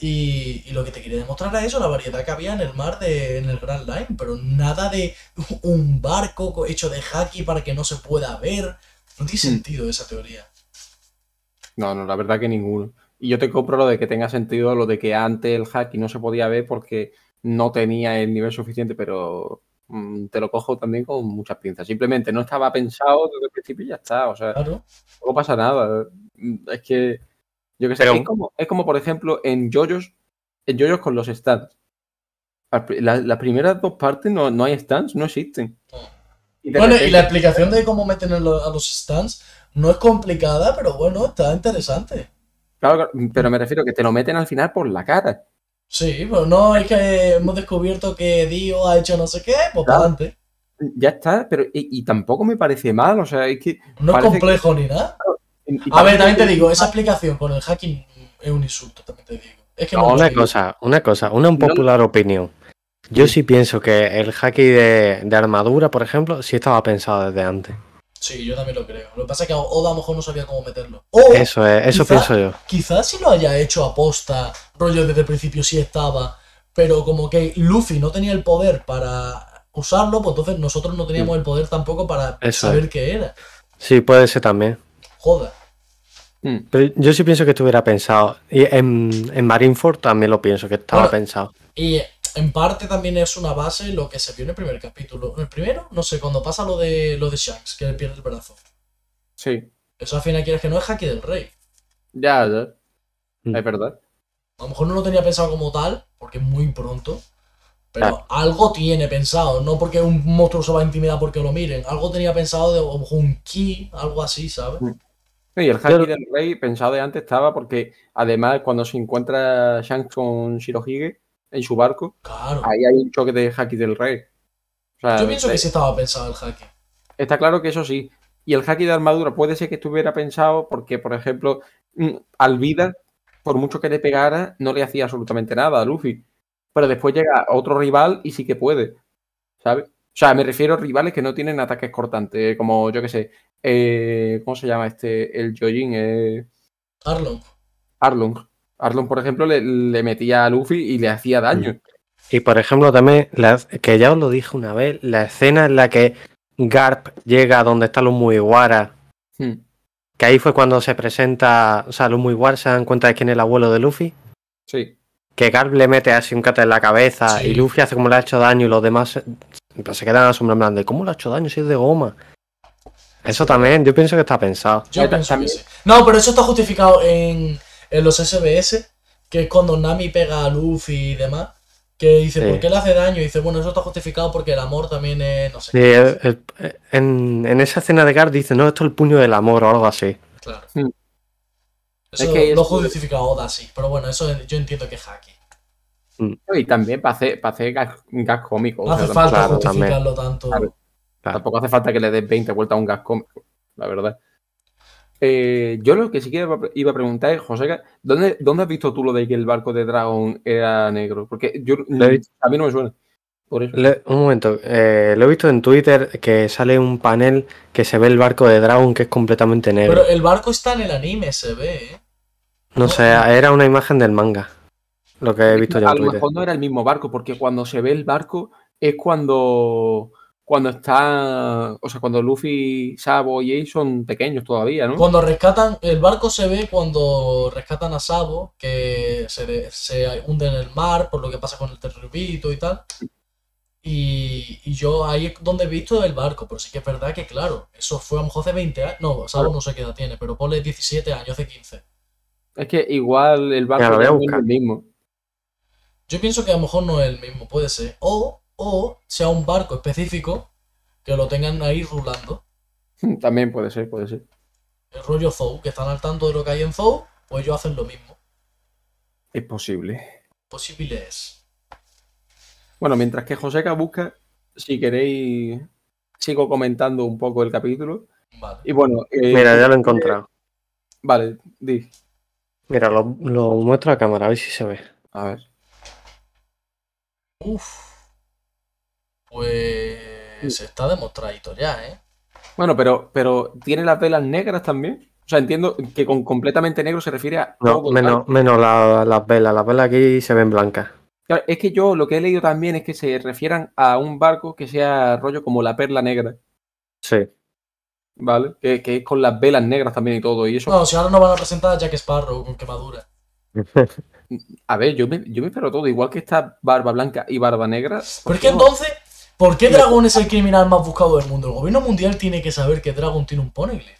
Y, y lo que te quería demostrar era eso, la variedad que había en el mar de, en el Grand Line, pero nada de un barco co- hecho de haki para que no se pueda ver. No tiene Hmm. sentido esa teoría. No, no, la verdad que ninguno. Y yo te compro lo de que tenga sentido lo de que antes el haki no se podía ver porque no tenía el nivel suficiente, pero mm, te lo cojo también con muchas pinzas. Simplemente no estaba pensado desde el principio y ya está. O sea, Claro. no pasa nada. Mm, Es que, yo qué sé, Pero- es, como, es como, por ejemplo, en JoJo's, en JoJo's con los stands. Pri- la- Las primeras dos partes no, no hay stands, no existen. Y Bueno, y la explicación de cómo meten a los stands no es complicada, pero bueno, está interesante. Claro, pero me refiero que te lo meten al final por la cara. Sí, pero no es que hemos descubierto que Dio ha hecho no sé qué, pues Claro. para adelante. Ya está, pero y, y tampoco me parece mal, o sea, es que... No es que- complejo ni nada. y A ver, también te digo, esa explicación con el hacking es un insulto, también te digo. Es que No, una cosa, una cosa, una unpopular opinión. Yo sí pienso que el haki de, de armadura, por ejemplo, sí estaba pensado desde antes. Sí, yo también lo creo. Lo que pasa es que Oda a lo mejor no sabía cómo meterlo. O Eso es, eso quizá- pienso yo. quizás si lo haya hecho aposta, rollo desde el principio sí estaba, pero como que Luffy no tenía el poder para usarlo, pues entonces nosotros no teníamos el poder tampoco para Eso saber es. qué era. Sí, puede ser también. Joder. Mm, Pero yo sí pienso que estuviera pensado. Y en, en Marineford también lo pienso que estaba Bueno. pensado. Y en parte también es una base lo que se vio en el primer capítulo. ¿En el primero? No sé, cuando pasa lo de lo de Shanks, que pierde el brazo. Sí, Eso al final quieres que no es Haki del Rey. ya, ya. Mm. Es verdad. A lo mejor no lo tenía pensado como tal, porque es muy pronto. Pero Claro. algo tiene pensado, no porque un monstruo se va a intimidar porque lo miren. Algo tenía pensado de a lo mejor un ki, algo así, ¿sabes? Mm. Y el haki del rey pensado de antes estaba porque además cuando se encuentra Shanks con Shirohige en su barco, Claro. ahí hay un choque de haki del rey. O sea, Yo pienso que eh, sí estaba pensado el haki. Está claro que eso sí. Y el haki de armadura puede ser que estuviera pensado porque, por ejemplo, mm, Alvida por mucho que le pegara, no le hacía absolutamente nada a Luffy. Pero después llega otro rival y sí que puede. ¿Sabes? O sea, me refiero a rivales que no tienen ataques cortantes, como yo que sé. eh, ¿Cómo se llama este? El Jojin. Eh, Arlong. Arlong. Arlong, por ejemplo, le, le metía a Luffy y le hacía daño. Y por ejemplo, también, la- que ya os lo dije una vez, la escena en la que Garp llega a donde están los Mugiwara, Hmm. que ahí fue cuando se presenta, o sea, los Mugiwara se dan cuenta de quién es el abuelo de Luffy, Sí. que Garp le mete así un cate en la cabeza Sí. y Luffy hace como le ha hecho daño y los demás se, pues se quedan asombrados de ¿cómo le ha hecho daño si es de goma? Eso también, yo pienso que está pensado. Yo pienso también- que sí. No, pero eso está justificado en, en los SBS, que es cuando Nami pega a Luffy y demás. Que dice, Sí. ¿por qué le hace daño? Y dice, bueno, eso está justificado porque el amor también es, no sé. Sí, el- el- en, en esa escena de Garp dice, no, esto es el puño del amor o algo así. Claro. Eso Es que lo es- justifica Oda, sí. Pero bueno, eso yo entiendo que es haki. Y también para hacer, para hacer gas, gas cómico. No o sea, hace falta claro, justificarlo tanto. Claro. Tampoco hace falta que le des 20 vueltas a un gas cómico, la verdad. Eh, yo lo que sí que iba a- preguntar es, José, ¿dónde, ¿dónde has visto tú lo de que el barco de Dragon era negro? Porque yo, Lo he visto. a mí no me suena. Por eso. Le- un momento, eh, lo he visto en Twitter que sale un panel que se ve el barco de Dragon que es completamente negro. Pero el barco está en el anime, se ve, ¿eh? No sé, era una imagen del manga. Lo que he visto yo a lo mejor no era el mismo barco, porque cuando se ve el barco es cuando, cuando está, o sea, cuando Luffy, Sabo y Ace son pequeños todavía, ¿no? Cuando rescatan, el barco se ve cuando rescatan a Sabo, que se, de- se hunde en el mar por lo que pasa con el terrorito y tal. Y, y yo ahí es donde he visto el barco, pero sí que es verdad que, claro, eso fue a lo mejor hace 20 años. No, Sabo no sé qué edad tiene, pero ponle 17 años, hace 15. Es que igual el barco Mira, lo voy a ya no es buscar. el mismo. Yo pienso que a lo mejor no es el mismo, puede ser. O, o sea un barco específico que lo tengan ahí rulando. También puede ser, puede ser. El rollo Zou, que están al tanto de lo que hay en Zou, pues ellos hacen lo mismo. Es posible. Posible es. Bueno, mientras que Joseca busca, si queréis, sigo comentando un poco el capítulo. Vale. Y bueno, eh, Mira, ya lo he encontrado. Vale, di. Mira, lo, lo muestro a cámara, a ver si se ve. A ver. Uf. Pues está demostradito ya, ¿eh? Bueno, pero, pero ¿tiene las velas negras también? O sea, entiendo que con completamente negro se refiere a No, menos, menos la- las velas. Las velas aquí se ven blancas. Claro, es que yo lo que he leído también es que se refieran a un barco que sea rollo como la perla negra, Sí. ¿vale? Que, que es con las velas negras también y todo. Y eso, No, si ahora no van a presentar a Jack Sparrow con quemadura. a ver, yo me, yo me espero todo, igual que está barba blanca y barba negra. Pero es que entonces, ¿por qué Dragon es el criminal más buscado del mundo? El gobierno mundial tiene que saber que Dragon tiene un poneglyph.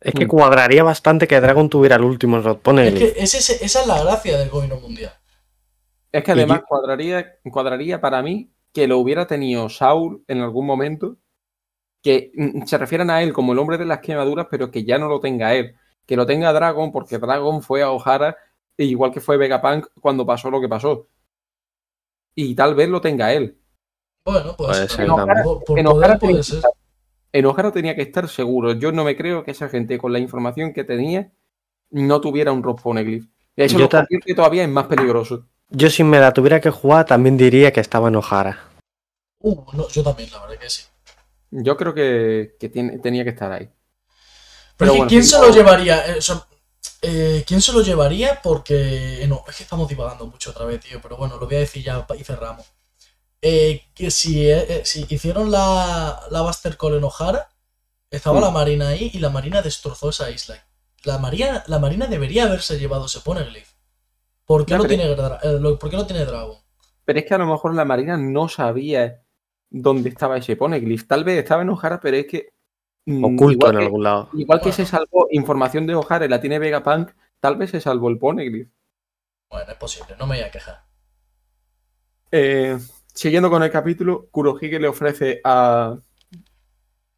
Es que Mm. cuadraría bastante que Dragon tuviera el último Es Poneglyph. que ese- ese- esa es la gracia del gobierno mundial. Es que además yo- cuadraría, cuadraría para mí que lo hubiera tenido Saul en algún momento, que mm, se refieran a él como el hombre de las quemaduras, pero que ya no lo tenga él. Que lo tenga Dragon, porque Dragon fue a O'Hara, igual que fue Vegapunk cuando pasó lo que pasó. Y tal vez lo tenga él. Bueno, ser. también. Por, por En poder O'Hara puede tenía que ser. estar- En O'Hara tenía que estar seguro. Yo no me creo que esa gente, con la información que tenía, no tuviera un Rob Poneglyph. Eso Yo lo ta- convierte todavía en más peligroso. Yo si me la tuviera que jugar también diría que estaba en Ojara. Uh, no, yo también, la verdad que sí. Yo creo que, que tiene- tenía que estar ahí. Pero, Pero es que bueno, ¿quién sí. se lo llevaría? Eh, o sea, eh, ¿Quién se lo llevaría? Porque. eh, no, es que estamos divagando mucho otra vez, tío. Pero bueno, lo voy a decir ya y cerramos. Eh, que si, eh, eh, si hicieron la, la Buster Call en O'Hara, estaba Mm. la Marina ahí y la Marina destrozó esa isla. La Marina, la Marina debería haberse llevado ese Poneglyph. ¿Por qué, lo pero- tiene, eh, lo- ¿Por qué lo tiene Dragon? Pero es que a lo mejor la Marina no sabía dónde estaba ese Poneglyph. Tal vez estaba en O'Hara, pero es que. mm, Oculto igual en que- algún lado. Igual que se salvó información de O'Hara y la tiene Vegapunk, tal vez se salvó el Poneglyph. Bueno, es posible, no me voy a quejar. Eh, siguiendo con el capítulo, Kurohige le ofrece a.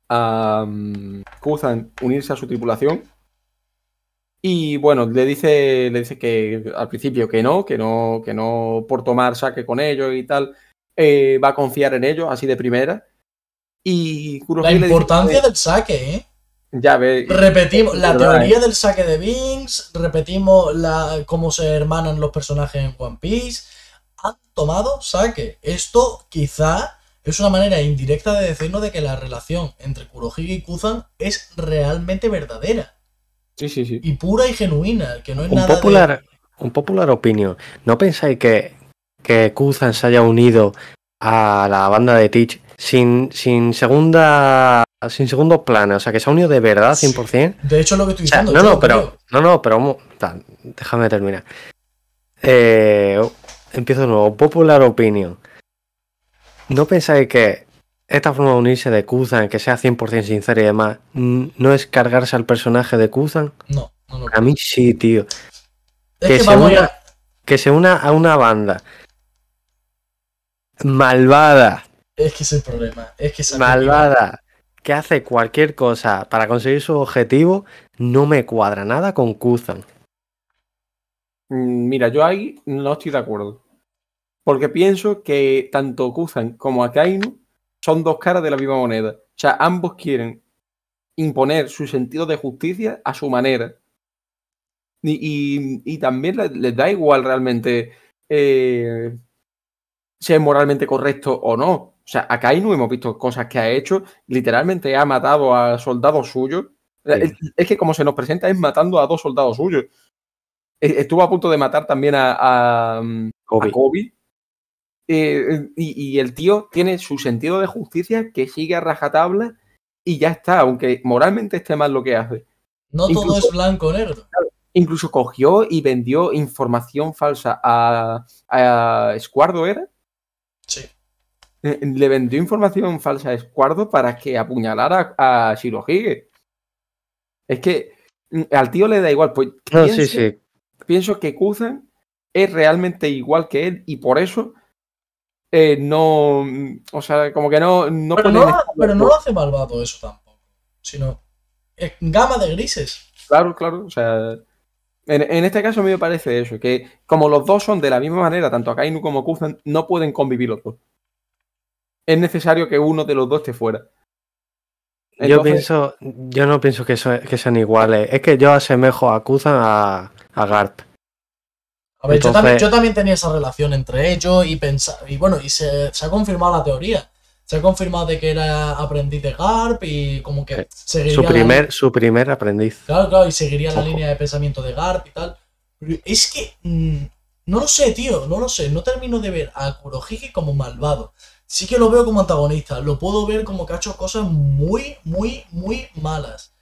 a. mm, Kuzan unirse a su tripulación. Y bueno, le dice, le dice que al principio que no, que no, que no por tomar saque con ellos y tal, eh, va a confiar en ellos, así de primera. Y La Kurohige dice importancia del saque, ¿eh? Ya ves. Repetimos la verdad, teoría del saque de Binks, repetimos la, cómo se hermanan los personajes en One Piece. Tomado saque. Esto quizá es una manera indirecta de decirnos de que la relación entre Kurohige y Kuzan es realmente verdadera. Sí, sí, sí. Y pura y genuina, que no es Un nada popular, un popular opinion. ¿No pensáis que, que Kuzan se haya unido a la banda de Teach sin, sin segunda sin segundos planes? O sea, que se ha unido de verdad Sí. 100%. de... De hecho, lo que estoy O sea, diciendo. no, no, pero. creo. No, no, pero Déjame terminar. Eh, empiezo de nuevo. Popular opinion. ¿No pensáis que esta forma de unirse de Kuzan, que sea 100% sincera y demás, no es cargarse al personaje de Kuzan? No, no, no. A mí sí, tío. Es que que se una- a- Que se una a una banda malvada, Es que es el problema. Es que esa malvada, que hace cualquier cosa para conseguir su objetivo, no me cuadra nada con Kuzan. Mm, Mira, yo ahí no estoy de acuerdo. Porque pienso que tanto Kuzan como Akainu son dos caras de la misma moneda. O sea, ambos quieren imponer su sentido de justicia a su manera. Y, y- y también les, da igual realmente eh, ser moralmente correcto o no. O sea, Akainu hemos visto cosas que ha hecho. Literalmente ha matado a soldados suyos. Es, es que como se nos presenta es matando a dos soldados suyos. E- Estuvo a punto de matar también a, a, a Kobe. Eh, y, y el tío tiene su sentido de justicia que sigue a rajatabla y ya está, aunque moralmente esté mal lo que hace. No todo es blanco o negro. Incluso cogió y vendió información falsa a, a Escuardo, ¿era? Sí. Eh, Le vendió información falsa a Escuardo para que apuñalara a Shirohige. Es que mm, al tío le da igual. Pues No, sí, sí. Pienso que Kuzan es realmente igual que él y por eso eh, no. mm, O sea, como que no. no Pero no, pero no lo hace malvado eso tampoco. Sino. Es gama de grises. Claro, claro. O sea, en, en este caso a mí me parece eso, que como los dos son de la misma manera, tanto Akainu como Kuzan, no pueden convivir los dos. Es necesario que uno de los dos esté fuera. Yo pienso, yo no pienso que, so- que sean iguales. Es que yo asemejo a Kuzan a, a Garp. A ver, yo, también, yo también tenía esa relación entre ellos y pensar. Y bueno, y se, se ha confirmado la teoría. Se ha confirmado de que era aprendiz de Garp y como que Eh, seguiría. Su la- primer, su primer aprendiz. Claro, claro, y seguiría la línea de pensamiento de Garp y tal. Pero es que. mm, no lo sé, tío, no lo sé. No termino de ver a Kurohige como malvado. Sí que lo veo como antagonista. Lo puedo ver como que ha hecho cosas muy, muy, muy malas.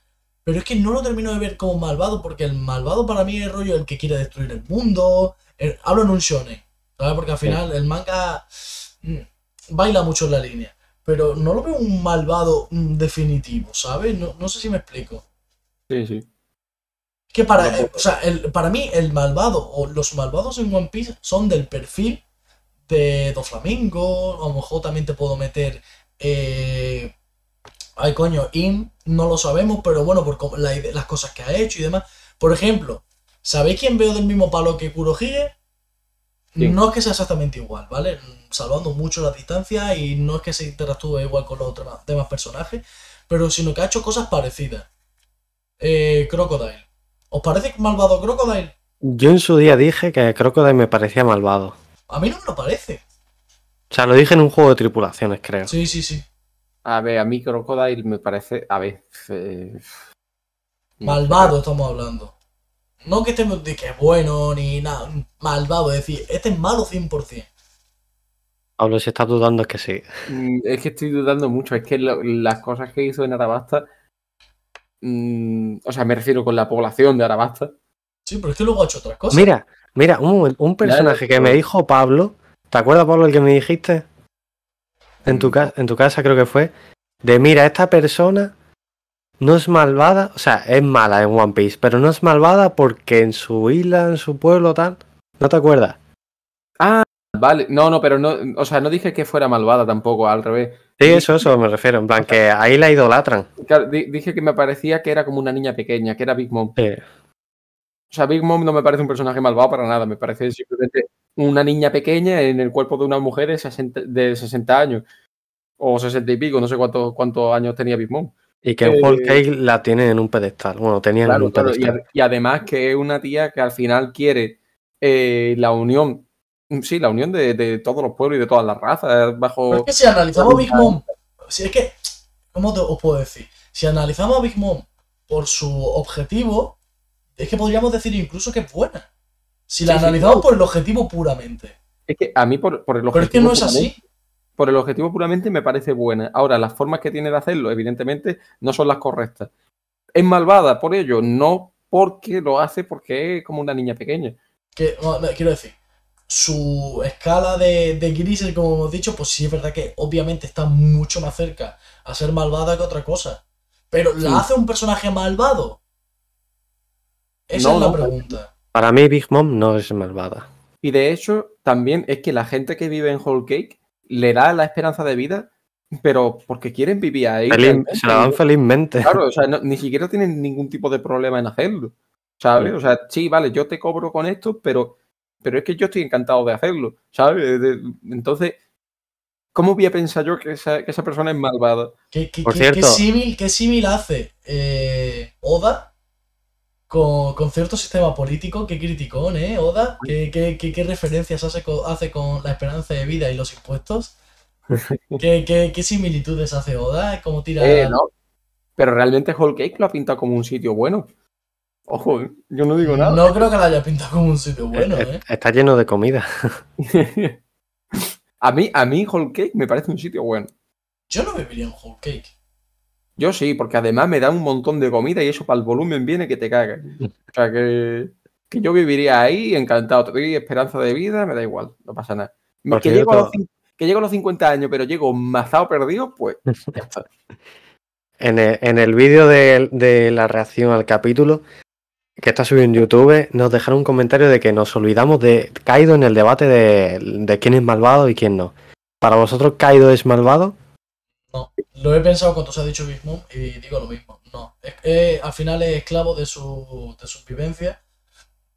Pero es que no lo termino de ver como malvado, porque el malvado para mí es rollo el que quiere destruir el mundo. El- hablo en un shonen, ¿sabes? Porque al final el manga mm, baila mucho en la línea. Pero no lo veo un malvado mm, definitivo, ¿sabes? No, no sé si me explico. sí, sí. Que para, No, o sea, el- para mí el malvado o los malvados en One Piece son del perfil de Doflamingo, a lo mejor también te puedo meter... Eh, ay, coño, Im, no lo sabemos, pero bueno, por la las cosas que ha hecho y demás. Por ejemplo, ¿sabéis quién veo del mismo palo que Kurohige? No es que sea exactamente igual, ¿vale? Salvando mucho la distancia y no es que se interactúe igual con los otros demás personajes, pero sino que ha hecho cosas parecidas. Eh, Crocodile. ¿Os parece malvado Crocodile? Yo en su día dije que Crocodile me parecía malvado. A mí no me lo parece. O sea, lo dije en un juego de tripulaciones, creo. Sí, sí, sí. A ver, a mí Crocodile me parece. A ver. eh, no. Malvado estamos hablando. No que estemos de que es bueno ni nada. Malvado, es decir, este es malo 100%. Pablo, si estás dudando es que sí. Mm, Es que estoy dudando mucho. Es que lo- las cosas que hizo en Arabasta. mm, o sea, me refiero con la población de Arabasta. Sí, pero es que luego ha hecho otras cosas. Mira, mira, un, un personaje que me dijo Pablo. ¿Te acuerdas, Pablo, el que me dijiste? En tu, en tu casa creo que fue. De mira, esta persona no es malvada. O sea, es mala en One Piece, pero no es malvada porque en su isla, en su pueblo, tal. ¿No te acuerdas? Vale, no, no, pero no. O sea, no dije que fuera malvada tampoco, al revés. Sí, eso, eso me refiero. En plan, que ahí la idolatran. Claro, di- dije que me parecía que era como una niña pequeña, que era Big Mom. Sí. O sea, Big Mom no me parece un personaje malvado para nada, me parece simplemente una niña pequeña en el cuerpo de una mujer de 60, de 60 años. O 60 y pico, no sé cuántos cuántos años tenía Big Mom. Y que en Eh, Whole Cake la tienen en un pedestal. Bueno, tenían en un claro, y, pedestal. ad- y además que es una tía que al final quiere eh, la unión, sí, la unión de, de todos los pueblos y de todas las razas bajo... Pero es que si analizamos Big Mom, si es que, ¿cómo te, os puedo decir? Si analizamos a Big Mom por su objetivo, es que podríamos decir incluso que es buena. Si la Sí, sí. analizamos por el objetivo puramente. Es que a mí por, por el Pero es que objetivo no es así. Por el objetivo puramente me parece buena. Ahora, las formas que tiene de hacerlo, evidentemente, no son las correctas. Es malvada por ello, no porque lo hace porque es como una niña pequeña. Que, no, no, quiero decir, su escala de, de grises, como hemos dicho, pues sí es verdad que obviamente está mucho más cerca a ser malvada que otra cosa. Pero ¿la Sí. hace un personaje malvado? Esa No, es la pregunta. Para mí, Big Mom no es malvada. Y de hecho, también es que la gente que vive en Whole Cake le da la esperanza de vida, pero porque quieren vivir ahí. Feliz- se la dan felizmente. Claro, o sea, no- ni siquiera tienen ningún tipo de problema en hacerlo. ¿Sabes? Sí. O sea, sí, vale, yo te cobro con esto, pero, pero es que yo estoy encantado de hacerlo. ¿Sabes? De- entonces, ¿cómo voy a pensar yo que esa, que esa persona es malvada? ¿Qué, qué, Por qué- cierto- qué símil, qué símil hace eh, Oda con, con cierto sistema político? Qué criticón, ¿eh? Oda. ¿Qué, qué, qué- qué referencias hace con, hace con la esperanza de vida y los impuestos? ¿Qué, qué, qué similitudes hace Oda? ¿Cómo tira...? Eh, no. Pero realmente Whole Cake lo ha pintado como un sitio bueno. Ojo, ¿eh? yo no digo nada. No creo que la haya pintado como un sitio bueno, Eh, ¿eh? Está lleno de comida. a mí, a mí Whole Cake me parece un sitio bueno. Yo no viviría en Whole Cake. Yo sí, porque además me da un montón de comida y eso para el volumen viene que te cagas. O sea que, que yo viviría ahí encantado. Te doy esperanza de vida, me da igual, no pasa nada. Por que, llego a los, cin- que llego a los 50 años, pero llego mazado perdido, pues ya está. En el, en el vídeo de, de la reacción al capítulo, que está subido en YouTube, nos dejaron un comentario de que nos olvidamos de Kaido en el debate de, de quién es malvado y quién no. ¿Para vosotros Kaido es malvado? Lo he pensado cuando se ha dicho Big Mom y digo lo mismo. No, al final es esclavo de su, de sus vivencias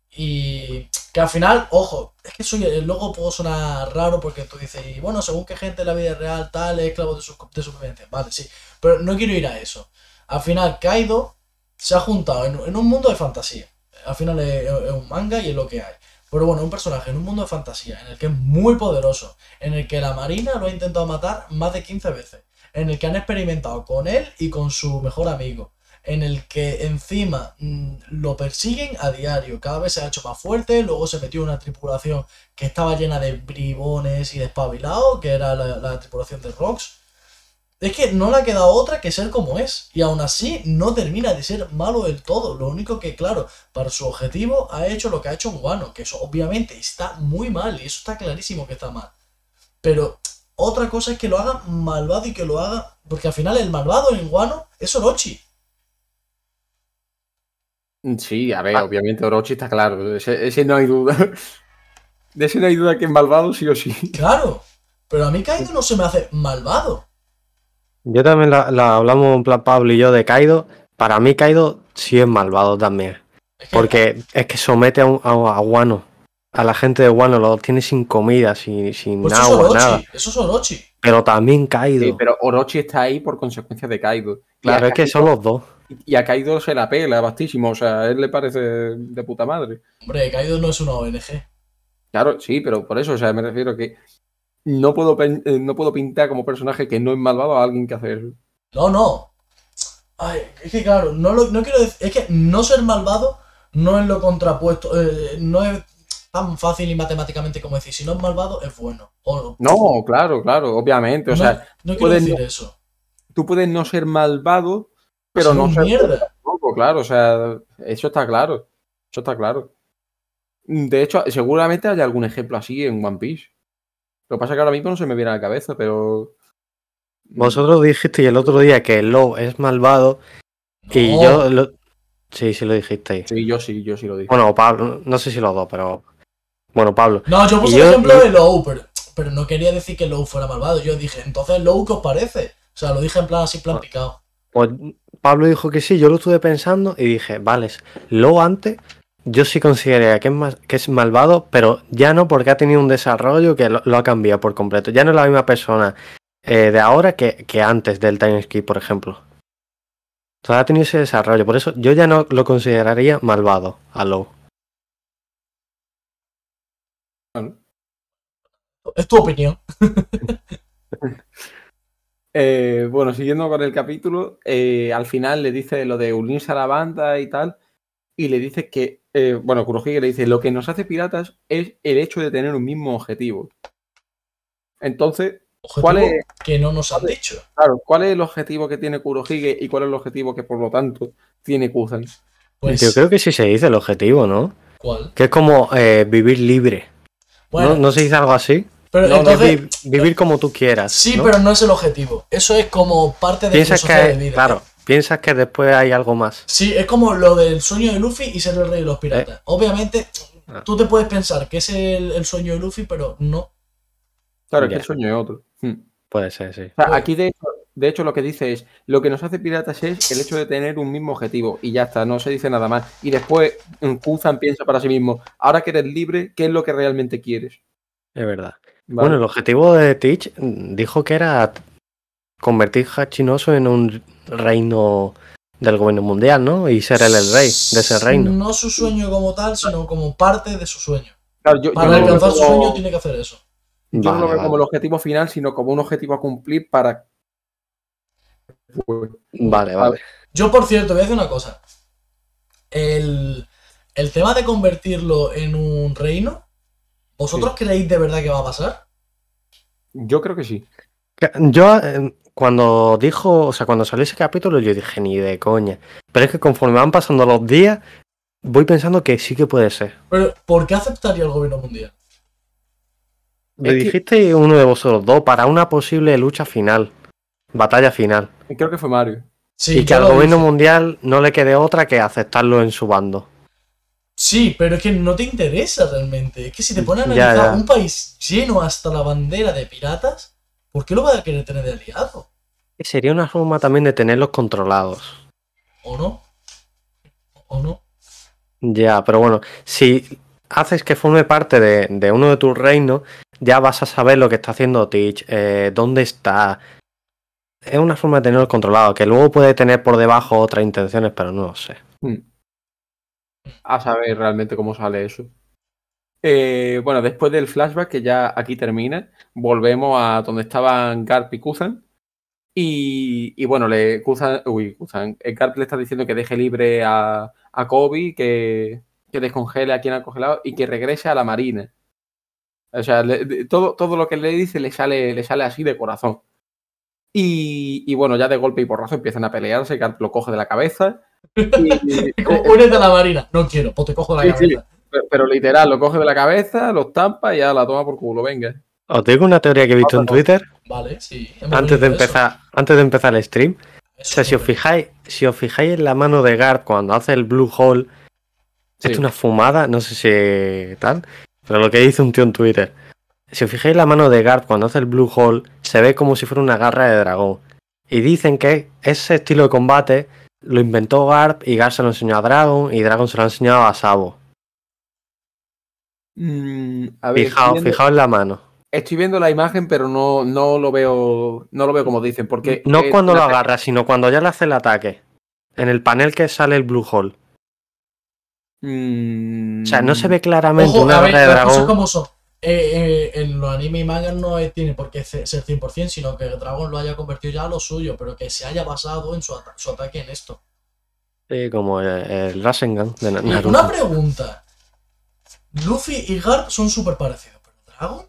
y que al final, ojo, es que soy, luego puedo sonar raro porque tú dices, y bueno, según qué gente en la vida real tal es esclavo de sus, de sus vivencias. Vale, sí, pero no quiero ir a eso. Al final, Kaido se ha juntado en, en un mundo de fantasía. Al final es, es un manga y es lo que hay. Pero bueno, un personaje en un mundo de fantasía en el que es muy poderoso, en el que la marina lo ha intentado matar más de 15 veces en el que han experimentado con él y con su mejor amigo, en el que encima mm, lo persiguen a diario, cada vez se ha hecho más fuerte, luego se metió una tripulación que estaba llena de bribones y despabilados, que era la, la tripulación de Rocks. Es que no le ha quedado otra que ser como es, y aún así no termina de ser malo del todo. Lo único que, claro, para su objetivo ha hecho lo que ha hecho en Wano, que eso obviamente está muy mal, y eso está clarísimo que está mal. Pero otra cosa es que lo haga malvado y que lo haga. Porque al final el malvado en Guano es Orochi. Sí, a ver, Ah. obviamente Orochi está claro, ese, ese no hay duda. De ese no hay duda que es malvado, sí o sí. Claro. Pero a mí Kaido no se me hace malvado. Yo también la, la hablamos en plan Pablo y yo de Kaido. Para mí Kaido sí es malvado también. Es que- Porque es que somete a, un- a, a Wano. A la gente de Wano lo tiene sin comida, sin, sin pues eso es agua, Orochi. nada. Eso es Orochi. Pero también Kaido. Sí, pero Orochi está ahí por consecuencia de Kaido. Claro, es que Kaido- son los dos. Y a Kaido se la pela bastísimo, o sea, a él le parece de puta madre. Hombre, Kaido no es una ONG. Claro, sí, pero por eso, o sea, me refiero que no puedo, eh, no puedo pintar como personaje que no es malvado a alguien que hace eso. No, no. Ay, es que claro, no, lo, no quiero decir. Es que no ser malvado no es lo contrapuesto. eh, no es tan fácil y matemáticamente como decir, si no es malvado, es bueno. O- No, claro, claro, obviamente. O no, sea, no quiero decir no- eso. tú puedes no ser malvado, pero no un ser mierda. tampoco, claro. O sea, eso está claro. Eso está claro. De hecho, seguramente haya algún ejemplo así en One Piece. Lo que pasa es que ahora mismo no se me viene a la cabeza, pero. Vosotros dijisteis el otro día que Low es malvado y No. yo lo... Sí, sí lo dijisteis. Sí, yo sí, yo sí lo dije. Bueno, Pablo, no sé si los dos, pero... Bueno, Pablo. No, yo puse el ejemplo de Low, pero, pero no quería decir que Low fuera malvado. Yo dije, entonces Low, ¿qué os parece? O sea, lo dije en plan así, plan picado. Pues Pablo dijo que sí, yo lo estuve pensando y dije, vale, Low antes yo sí consideraría que es, más, que es malvado, pero ya no porque ha tenido un desarrollo que lo, lo ha cambiado por completo. Ya no es la misma persona eh, de ahora que, que antes del time skip, por ejemplo. Todavía ha tenido ese desarrollo. Por eso yo ya no lo consideraría malvado a Low. Es tu opinión. Eh, bueno, siguiendo con el capítulo, eh, al final le dice lo de unirse a la banda y tal, y le dice que, eh, bueno, Kurohige le dice, lo que nos hace piratas es el hecho de tener un mismo objetivo. Entonces, ¿cuál es, que no nos han dicho. claro, ¿cuál es el objetivo que tiene Kurohige y cuál es el objetivo que, por lo tanto, tiene Kuzan? Pues, Yo creo que sí se dice el objetivo, ¿no? ¿cuál? Que es como eh, vivir libre. Bueno, ¿No, ¿No se dice algo así? Pero no, no, entonces, Vi- vivir como tú quieras. sí, ¿no? pero no es el objetivo. Eso es como parte de Piensas filosofía de que, vida. claro, piensas que después hay algo más. Sí, es como lo del sueño de Luffy y ser el rey de los piratas. Obviamente, Ah. tú te puedes pensar que es el, el sueño de Luffy, pero no. Claro, es que el sueño es otro. Hmm. Puede ser, sí. O sea, aquí de hecho, de hecho lo que dice es, lo que nos hace piratas es el hecho de tener un mismo objetivo y ya está, no se dice nada más. Y después mm, Kuzan piensa para sí mismo, ahora que eres libre, ¿qué es lo que realmente quieres? Es verdad. ¿Vale? Bueno, el objetivo de Teach mm, dijo que era convertir Hachinoso en un reino del gobierno mundial, ¿no? Y ser él el rey de ese reino. No su sueño como tal, sino como parte de su sueño. Claro, yo, yo Para no alcanzar su como- sueño tiene que hacer eso. yo no lo veo vale. como el objetivo final, sino como un objetivo a cumplir para... Vale, vale. Yo, por cierto, voy a decir una cosa. El, el tema de convertirlo en un reino, ¿vosotros creéis de verdad que va a pasar? Yo creo que sí. Yo, eh, cuando dijo, o sea, cuando salió ese capítulo, yo dije, ni de coña. Pero es que conforme van pasando los días, voy pensando que sí que puede ser. Pero, ¿por qué aceptaría el gobierno mundial? Que- dijiste uno de vosotros dos para una posible lucha final, batalla final. Creo que fue Mario. Sí, y que al gobierno dije. mundial no le quede otra que aceptarlo en su bando. Sí, pero es que no te interesa realmente. Es que si te pones a analizar ya. un país lleno hasta la bandera de piratas, ¿por qué lo va a querer tener de aliado? Sería una forma también de tenerlos controlados. ¿O no? ¿O no? Ya, pero bueno, si haces que forme parte de, de uno de tus reinos, ya vas a saber lo que está haciendo Teach, eh, dónde está. Es una forma de tenerlo controlado, que luego puede tener por debajo otras intenciones, pero no lo sé. Hmm. A saber realmente cómo sale eso. Eh, bueno, después del flashback, que ya aquí termina, volvemos a donde estaban Garp y Kuzan. Y, bueno, le, Kuzan, eh, Garp le está diciendo que deje libre a, a Kobe, que, que descongele a quien ha congelado y que regrese a la marina. O sea, todo, todo lo que le dice le sale, le sale así de corazón. Y, y bueno, ya de golpe y porrazo empiezan a pelearse, Garp lo coge de la cabeza. Y- Y como, Únete a la marina. No quiero, pues te cojo la Sí. Pero, pero literal, lo coge de la cabeza, lo estampa y ya la toma por culo, venga. Os digo una teoría que he visto en Twitter Vale, sí. antes de eso. empezar, antes de empezar el stream. O sea, si os fijáis, si os fijáis en la mano de Garp cuando hace el blue hole, Sí. es una fumada, no sé si tal, pero lo que dice un tío en Twitter. Si os fijáis en la mano de Garp cuando hace el blue hole, se ve como si fuera una garra de dragón. Y dicen que ese estilo de combate lo inventó Garp y Garp se lo enseñó a Dragon y Dragon se lo ha enseñado a Sabo. Mm, a ver, Fijaos, viendo, fijaos en la mano. estoy viendo la imagen, pero no, no lo veo. No lo veo como dicen. Porque No eh, cuando lo la- agarra, sino cuando ya le hace el ataque. En el panel que sale el blue hole. Mm, O sea, no se ve claramente Ojo, una a ver, de las cosas dragón. como son. Eh, eh, en los anime y mangas no es- tiene por qué ser 100%, sino que el dragón lo haya convertido ya a lo suyo, pero que se haya basado en su, ata- su ataque en esto. Sí, como el, el Rasengan de Naruto. una pregunta. Luffy y Garp son súper parecidos, pero Dragon...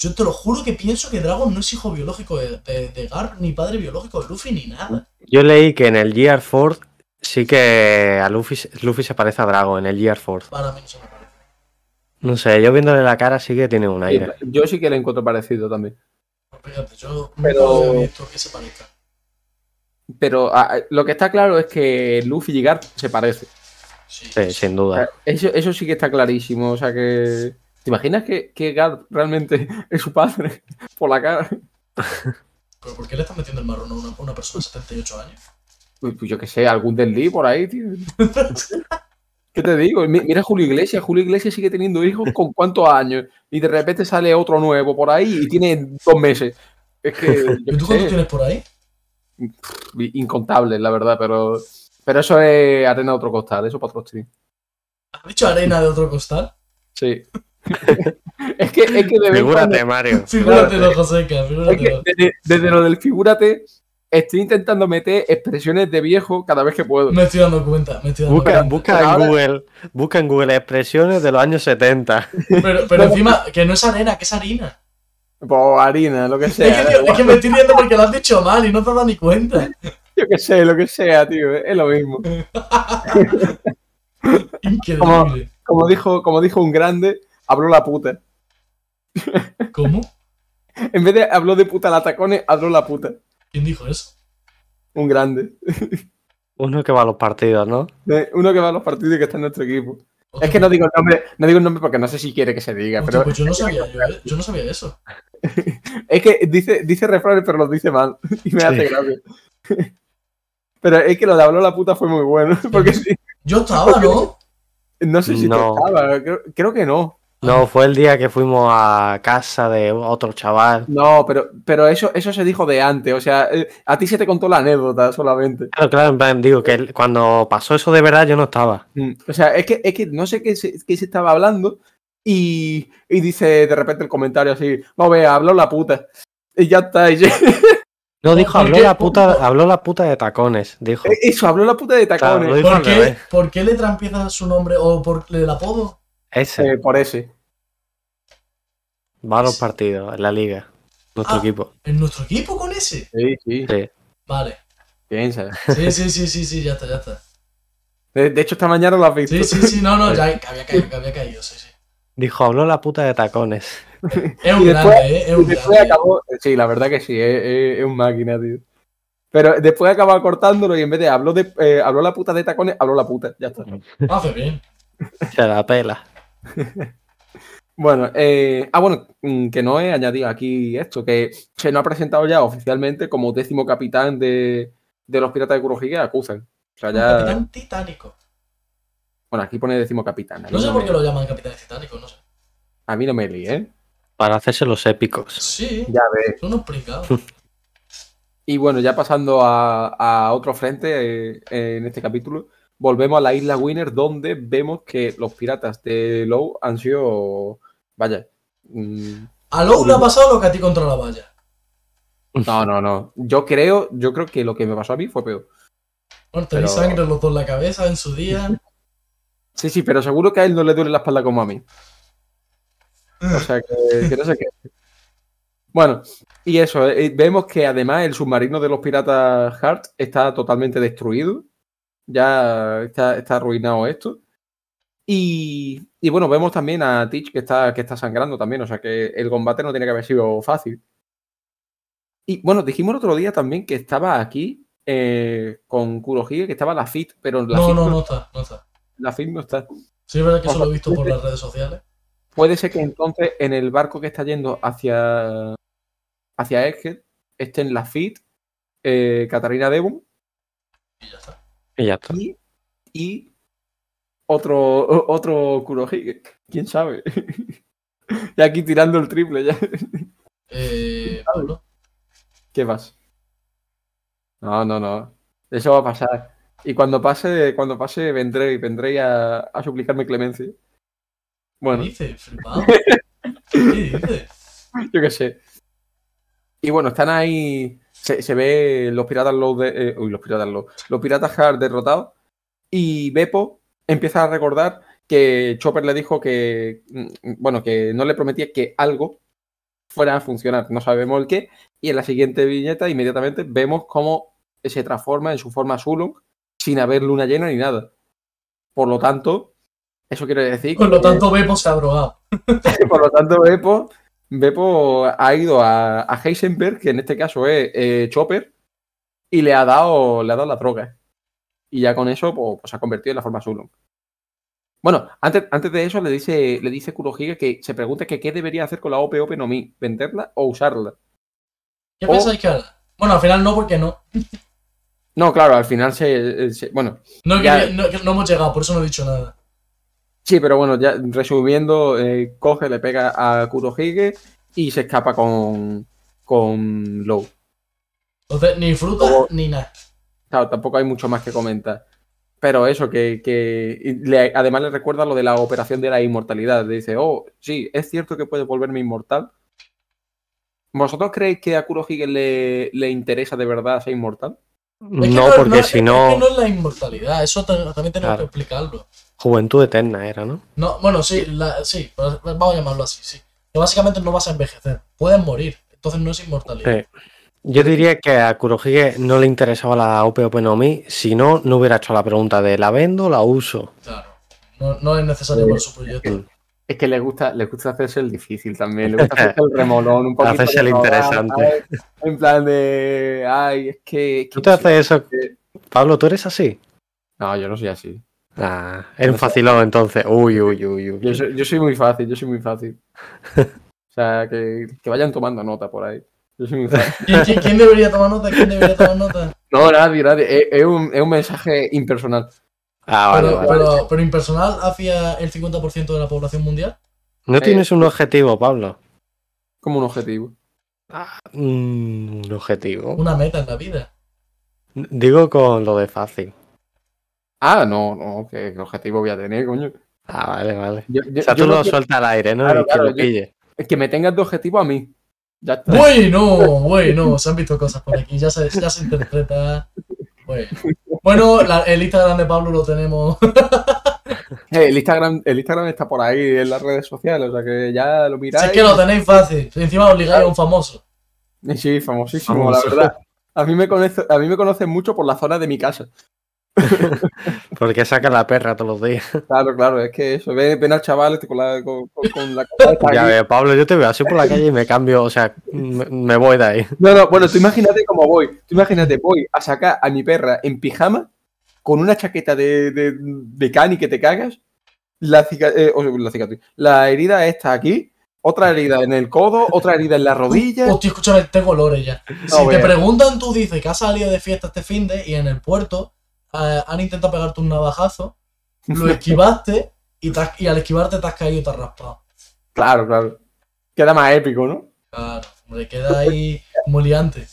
Yo te lo juro que pienso que Dragon no es hijo biológico de, de- de Garp, ni padre biológico de Luffy, ni nada. Yo leí que en el Gear Force sí que a Luffy, Luffy se parece a Dragon en el Gear Force. Para mí no se me parece. No sé, yo viéndole la cara sí que tiene un aire. Yo sí que le encuentro parecido también. Pero Fíjate, yo Pero- nunca había visto que se parezca. Pero ah, lo que está claro es que Luffy y Garp se parecen. Sí, Sí, sin O duda. sea, eso, eso sí que está clarísimo. O sea que. ¿Te imaginas que, que Garp realmente es su padre? Por la cara. ¿Pero por qué le están metiendo el marrón a una, persona de 78 años? Pues, pues yo qué sé, algún del Lee por ahí, tío. ¿Qué te digo? Mi- Mira Julio Iglesias. Julio Iglesias sigue teniendo hijos con cuántos años. Y de repente sale otro nuevo por ahí y tiene dos meses. Es que. yo ¿Y tú cuánto sé, tienes por ahí? incontables, la verdad, pero, pero eso es arena de otro costal, eso para otro stream. ¿Has dicho arena de otro costal? Sí. es que, es que de en cuando- Figúrate, Mario. Figúratelo, Joseca, es que figúratelo. desde, desde lo del figúrate, estoy intentando meter expresiones de viejo cada vez que puedo. Me estoy dando cuenta, me estoy dando Busca, cuenta. busca Ahora- en Google, busca en Google expresiones de los años 70. Pero, pero encima, que no es arena, que es harina. Pues harina, lo que Es sea. que, tío, es que me estoy riendo porque lo has dicho mal y no te has dado ni cuenta. Yo que sé, lo que sea, tío, es lo mismo. Increíble. Como dijo, como dijo un grande, habló la puta. ¿Cómo? En vez de habló de puta la tacones, habló la puta. ¿Quién dijo eso? Un grande. Uno que va a los partidos, ¿no? Uno que va a los partidos y que está en nuestro equipo. Es que no digo el nombre, no digo el nombre porque no sé si quiere que se diga, pero pues yo no sabía, yo, yo no sabía eso. es que dice, dice refranes, pero los dice mal. Y me hace gracia. Pero es que lo de habló la puta fue muy bueno. Porque sí, Yo estaba, ¿no? no sé si No. creo, creo que no. No, fue el día que fuimos a casa de otro chaval. No, pero, pero eso, eso se dijo de antes. O sea, eh, a ti se te contó la anécdota solamente. Claro, claro, en plan, digo que cuando pasó eso de verdad yo no estaba. Mm, O sea, es que, es que no sé qué se, qué se estaba hablando y, y dice de repente el comentario así, no vea, habló la puta. Y ya está. y ya- No, dijo, ¿por habló la puta, habló la puta de tacones, dijo. Eso, habló la puta de tacones. ¿Por qué. ¿Por qué letra empieza su nombre o por el apodo? Ese, Eh, por ese. va a los partidos, en la liga, nuestro Ah. equipo. ¿En nuestro equipo con ese? Sí, sí. Sí. Vale. Piensa. Sí, sí, sí, sí, sí, ya está, ya está. De, de hecho, esta mañana lo has visto. Sí, sí, sí, no, no, ya que había caído, que había caído, sí, sí. Dijo, habló la puta de tacones. Es un después- grande, ¿eh? Es un después grande. acabó. Sí, la verdad que sí, es, es- es un máquina, tío. Pero después acabó cortándolo y en vez de habló, de, eh, habló la puta de tacones, habló la puta. Ya está. Hace bien. Se la pela. Bueno, eh, ah, bueno, mm, que no he añadido aquí esto, que se nos ha presentado ya oficialmente como décimo capitán de, de los piratas de Kurohige, acusan. O sea, Un ya. capitán titánico. Bueno, aquí pone décimo capitán. No sé no por me- qué lo llaman capitanes titánicos, no sé. A mí no me líe, ¿eh? Para hacerse los épicos. Sí, Ya ves. son unos pringados. Y bueno, ya pasando a, a otro frente eh, en este capítulo, volvemos a la isla Winner, donde vemos que los piratas de Low han sido. Vaya. mm, A Lowe le ha pasado lo que a ti contra la valla. no, no, no. Yo creo, yo creo que lo que me pasó a mí fue peor. Bueno, tenéis Pero- sangre los dos en la cabeza en su día. Sí, sí, pero seguro que a él no le duele la espalda como a mí. O sea que, que no sé qué. Bueno, y eso, eh, vemos que además el submarino de los piratas Hart está totalmente destruido. Ya está, está arruinado esto. Y, y bueno, vemos también a Teach que está, que está sangrando también. O sea que el combate no tiene que haber sido fácil. Y bueno, dijimos el otro día también que estaba aquí eh, con Kurohige, que estaba la FIT, pero la, No, FIT, no, no, no está, no está. la FIT no está. Sí, es verdad que eso lo he visto por las redes sociales. Puede ser que entonces en el barco que está yendo hacia, hacia Egghead estén la FIT, eh, Catarina Devon Y ya está. Y ya está. y, y otro, otro Kurohige. ¿Quién sabe? y aquí tirando el triple ya. Eh, Pablo. ¿Qué vas? No, no, no. Eso va a pasar. Y cuando pase, cuando pase, vendré, vendré a, a suplicarme clemencia. ¿Qué Bueno. dices? Flipado. ¿Qué dices? Yo qué sé. Y bueno, están ahí. Se, se ve los piratas low de. eh, uy, los piratas low. Los piratas hard derrotados. Y Beppo empieza a recordar que Chopper le dijo que. mm, Bueno, que no le prometía que algo fuera a funcionar. No sabemos el qué. Y en la siguiente viñeta, inmediatamente, vemos cómo se transforma en su forma Sulung sin haber luna llena ni nada. Por lo tanto, eso quiere decir Por lo que- tanto, Beppo se ha drogado. por lo tanto, Beppo, Beppo ha ido a, a Heisenberg, que en este caso es eh, Chopper, y le ha dado, le ha dado la droga. Y ya con eso, pues, pues, se ha convertido en la forma Sulung. Bueno, antes, antes de eso le dice, le dice Kurohige que se pregunte que qué debería hacer con la OP OP no Mi, venderla o usarla. ¿Qué O- pensáis que? Bueno, al final no, porque no. No, claro, al final se. se- bueno, No, Ya. no, que no hemos llegado, por eso no he dicho nada. Sí, pero bueno, ya resumiendo, eh, coge, le pega a Kurohige y se escapa con, con Low. Entonces, ni fruta ni nada. Claro, tampoco hay mucho más que comentar. Pero eso, que, que le- además le recuerda lo de la operación de la inmortalidad. Le dice, oh, sí, es cierto que puede volverme inmortal. ¿Vosotros creéis que a Kurohige le, le interesa de verdad ser inmortal? Es que No, porque si es no, que no es la inmortalidad, eso también tenemos Claro. que explicarlo. Juventud eterna era, ¿no? No, bueno, sí, la- sí, pero vamos a llamarlo así, sí. Que básicamente no vas a envejecer, puedes morir, entonces no es inmortalidad. Sí. Yo diría que a Kurohige no le interesaba la OP Open no Mi, si no, no hubiera hecho la pregunta de ¿la vendo o la uso? Claro, no, no es necesario para su proyecto. Es que le gusta, le gusta hacerse el difícil también. Le gusta hacerse el remolón, un poquito. Hacerse el interesante. En plan de. Ay, es que. es ¿Tú te haces eso? que- Pablo, ¿tú eres así? No, yo no soy así. Ah, eres un facilón entonces. Uy, uy, uy, uy. Yo soy, yo soy muy fácil, yo soy muy fácil. O sea, que, que vayan tomando nota por ahí. Yo soy muy fácil. ¿Quién, debería tomar nota? ¿Quién debería tomar nota? No, nadie, nadie. Es, es un, es un mensaje impersonal. Ah, vale, Pero, vale. pero, pero impersonal hacia el 50% de la población mundial. ¿No tienes un objetivo, Pablo? Como un objetivo. Mm, un objetivo. Una meta en la vida. Digo con lo de fácil. Ah, no, no, ¿qué, qué objetivo voy a tener, coño? Ah, vale, vale. Yo, yo- O sea, tú lo lo que- sueltas al aire, ¿no? Claro, que yo- pille. es que me tengas de objetivo a mí. Ya está. Bueno, bueno, se han visto cosas por aquí, ya se, ya se interpreta. Bueno, bueno la- el Instagram de Pablo lo tenemos. Eh, el, Instagram, el Instagram está por ahí en las redes sociales, o sea que ya lo Si miráis. es que lo tenéis fácil, si encima obligáis a un famoso. Sí, famosísimo, Famoso. la verdad. A mí, me conoce, a mí me conocen mucho por la zona de mi casa. Porque saca la perra todos los días. Claro, claro, es que eso, ven, ven al chaval este con la, con, con- con la Ya ves, Pablo, yo te veo así por la calle y me cambio, o sea, me, me voy de ahí. No, no, bueno, tú imagínate cómo voy. Tú imagínate, voy a sacar a mi perra en pijama con una chaqueta de, de, de cani que te cagas. La, cica- eh, o sea, la cicatriz. La herida está aquí, otra herida en el codo, otra herida en la rodilla. Hostia, escúchame, tengo olores ya. Si te preguntan, tú dices que has salido de fiesta este fin de y en el puerto eh, han intentado pegarte un navajazo, lo esquivaste y, te has- y al esquivarte te has caído y te has raspado. Claro, claro. Queda más épico, ¿no? Claro, hombre, queda ahí moliante.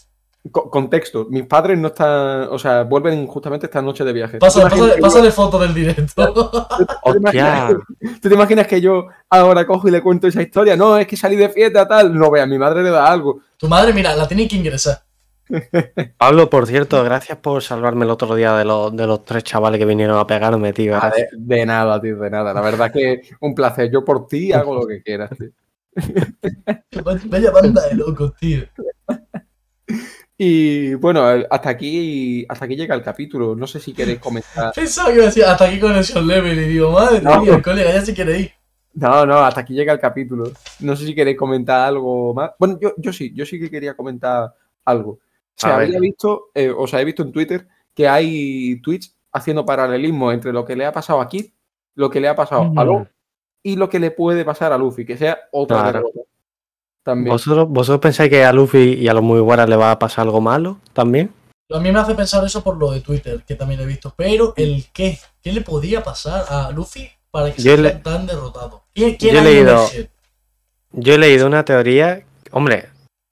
Co- contexto, mis padres no están, o sea, vuelven justamente esta noche de viaje. Pásale, ¿Tú te pásale, foto del directo. que yo- ¿tú te imaginas Hostia. que- ¿Tú te imaginas que yo ahora cojo y le cuento esa historia? No, es que salí de fiesta, tal. No, vea, mi madre le da algo. tu madre, mira, la tiene que ingresar. Pablo, por cierto, gracias por salvarme el otro día de los, de los tres chavales que vinieron a pegarme, tío. Ah, de, de nada, tío, de nada. La verdad que un placer. Yo por ti hago lo que quieras, tío. Vaya banda de locos, tío. Y bueno, hasta aquí, hasta aquí llega el capítulo. No sé si queréis comentar. Pensaba que me decía hasta aquí conexión level y digo, madre No. mía, colega, ya se quiere ir. No, no, hasta aquí llega el capítulo. No sé si queréis comentar algo más. Bueno, yo, yo sí, yo sí que quería comentar algo. Se A ver. había visto, eh, o sea, he visto en Twitter que hay tweets haciendo paralelismo entre lo que le ha pasado a Kid, lo que le ha pasado a Lo y lo que le puede pasar a Luffy, que sea otra Claro. derrota. También. ¿Vosotros, ¿Vosotros pensáis que a Luffy y a los muy buenas le va a pasar algo malo también? A mí me hace pensar eso por lo de Twitter, que también he visto. Pero el qué, ¿qué le podía pasar a Luffy para que Yo se le- tan derrotado? ¿Quién, quién Yo he leído-? Yo he leído una teoría. Hombre,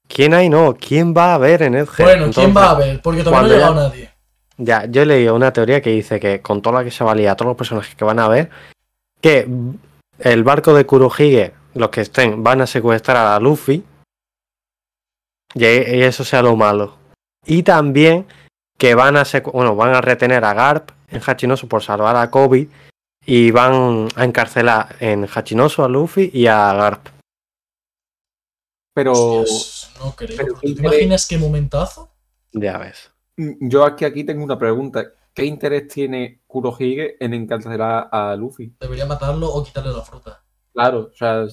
¿quién hay? No, ¿quién va a ver en Edge? Bueno, ¿quién va a ver? Porque todavía no ha cuando ya- llegado nadie. Ya, yo he leído una teoría que dice que con toda la que se valía, todos los personajes que van a ver, que el barco de Kurohige, los que estén, van a secuestrar a Luffy. Y y eso sea lo malo. Y también que van a bueno, van a retener a Garp en Hachinosu por salvar a Kobe. Y van a encarcelar en Hachinosu a Luffy y a Garp. Pero Dios, no creo. pero porque ¿quién ¿Te imaginas qué momentazo? Ya ves. mm, yo aquí, aquí tengo una pregunta. ¿Qué interés tiene Kurohige en encarcelar a Luffy? Debería matarlo o quitarle la fruta. Claro, o sea,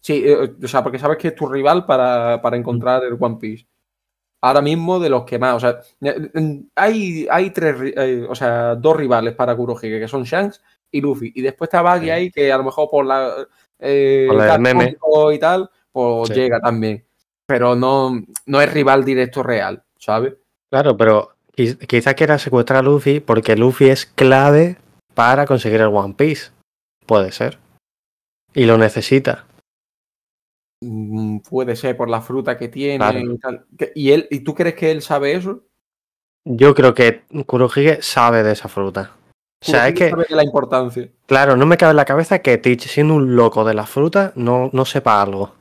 sí, eh, o sea, porque sabes que es tu rival para, para encontrar el One Piece. Ahora mismo de los que más, o sea, eh, hay, hay tres, eh, o sea, dos rivales para Kurohige, que son Shanks y Luffy. Y después está Baggy Sí. ahí, que a lo mejor por la, eh, Por el casco meme. y tal, pues Sí. llega también. Pero no, no es rival directo real, ¿sabes? Claro, pero quiz- quizá quiera secuestrar a Luffy porque Luffy es clave para conseguir el One Piece. Puede ser. Y lo necesita. mm, puede ser por la fruta que tiene Claro. y tal. Que- ¿Y, él, ¿Y tú crees que él sabe eso? Yo creo que Kurohige sabe de esa fruta. O sea, es que, sabe de la importancia. claro, no me cabe en la cabeza que Teach, siendo un loco de la fruta, no, no sepa algo.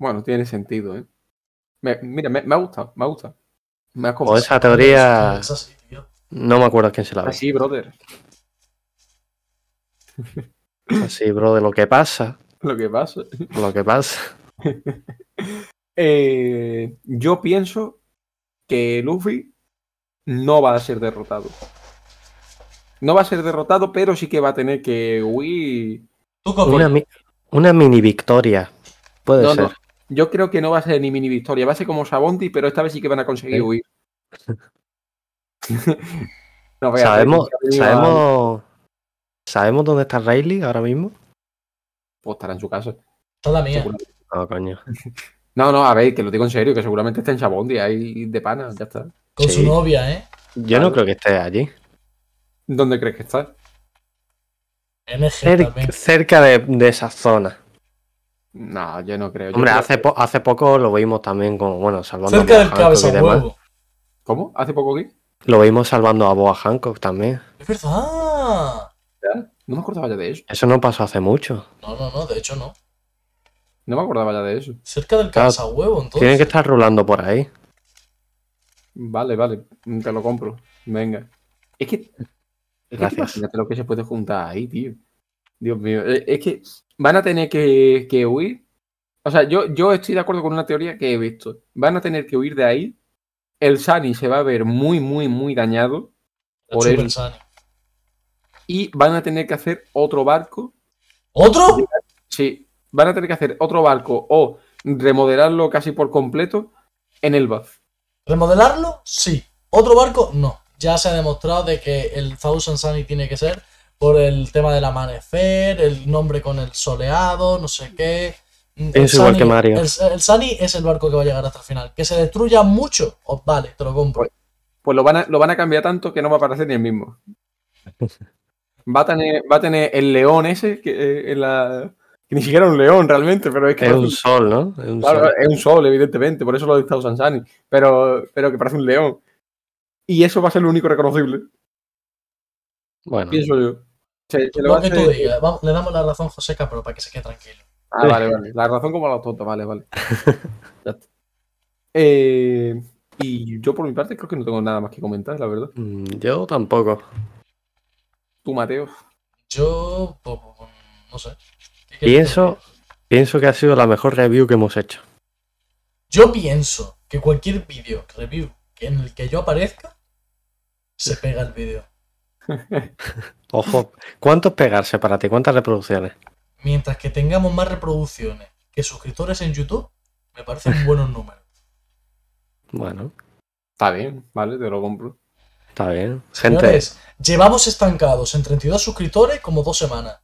Bueno, tiene sentido, ¿eh? Me- mira, me, me ha gustado, me ha gustado. Me ha O esa teoría, tío. no me acuerdo quién se la ve. Así, brother. Así, bro, de lo que pasa, Lo que pasa. lo que pasa. Eh, yo pienso que Luffy no va a ser derrotado. No va a ser derrotado, pero sí que va a tener que huir. ¿Tú qué Una, mi- una mini victoria. Puede No, ser. no. Yo creo que no va a ser ni mini victoria, va a ser como Sabondi, pero esta vez sí que van a conseguir huir. no Sabemos, sabemos, sabemos dónde está Rayleigh ahora mismo. Pues estará en su casa. La mía. No, coño. No, no, a ver, que lo digo en serio, que seguramente está en Sabondi ahí de pana, ya está. Con Sí. su novia, ¿eh? Yo no creo que esté allí. ¿Dónde crees que está? NG Cer- también. cerca de, de esa zona. No, yo no creo. Yo Hombre, creo hace, que- po- hace poco lo vimos también como, bueno, salvando Cerca a del Boa Hancock cabeza y demás. huevo. ¿Cómo? ¿Hace poco aquí? Lo vimos salvando a Boa Hancock también. Es verdad. No me acordaba ya de eso. Eso no pasó hace mucho. No, no, no, de hecho no. No me acordaba ya de eso. Cerca del Claro, cabeza huevo, entonces. Tiene que estar rulando por ahí. Vale, vale, te lo compro. Venga. Es que. Es que Gracias. imagínate lo que se puede juntar ahí, tío. Dios mío. Eh, Es que van a tener que, que huir. O sea, yo, yo estoy de acuerdo con una teoría que he visto. Van a tener que huir de ahí. El Sunny se va a ver muy, muy, muy dañado. Por él. Y van a tener que hacer otro barco. ¿Otro? Sí, van a tener que hacer otro barco o remodelarlo casi por completo en el Buff. ¿Remodelarlo? Sí. ¿Otro barco? No. Ya se ha demostrado de que el Thousand Sunny tiene que ser por el tema del amanecer, el nombre con el soleado, no sé qué. El Pienso igual que Mario. El, el Sunny es el barco que va a llegar hasta el final. Que se destruya mucho, oh, vale, te lo compro. Pues lo van, a, lo van a cambiar tanto que no va a parecer ni el mismo. Va a tener, va a tener el león ese, que, eh, en la, que ni siquiera es un león realmente, pero es que Es un sol, ¿no? Es un Claro, sol. es un sol, evidentemente, por eso lo he dictado Sansani, pero, pero que parece un león. Y eso va a ser lo único reconocible, Bueno, pienso yo. Se- se Lo que tú hacer- digas. Vamos, le damos la razón a Joseca, pero para que se quede tranquilo. Ah, vale, vale. La razón como la tonta, vale, vale. Ya está. Eh, y yo por mi parte creo que no tengo nada más que comentar, la verdad. mm, yo tampoco. Tú, Mateo. Yo, no sé. ¿Qué quieres Pienso, pienso que ha sido la mejor review que hemos hecho. Yo pienso que cualquier vídeo, review, que en el que yo aparezca, se pega el vídeo. Ojo, ¿cuántos pegarse para ti? ¿Cuántas reproducciones? Mientras que tengamos más reproducciones que suscriptores en YouTube, me parecen buenos números. Bueno, Está bien, vale, te lo compro. está bien. Gente, Señores, llevamos estancados en 32 suscriptores como dos semanas.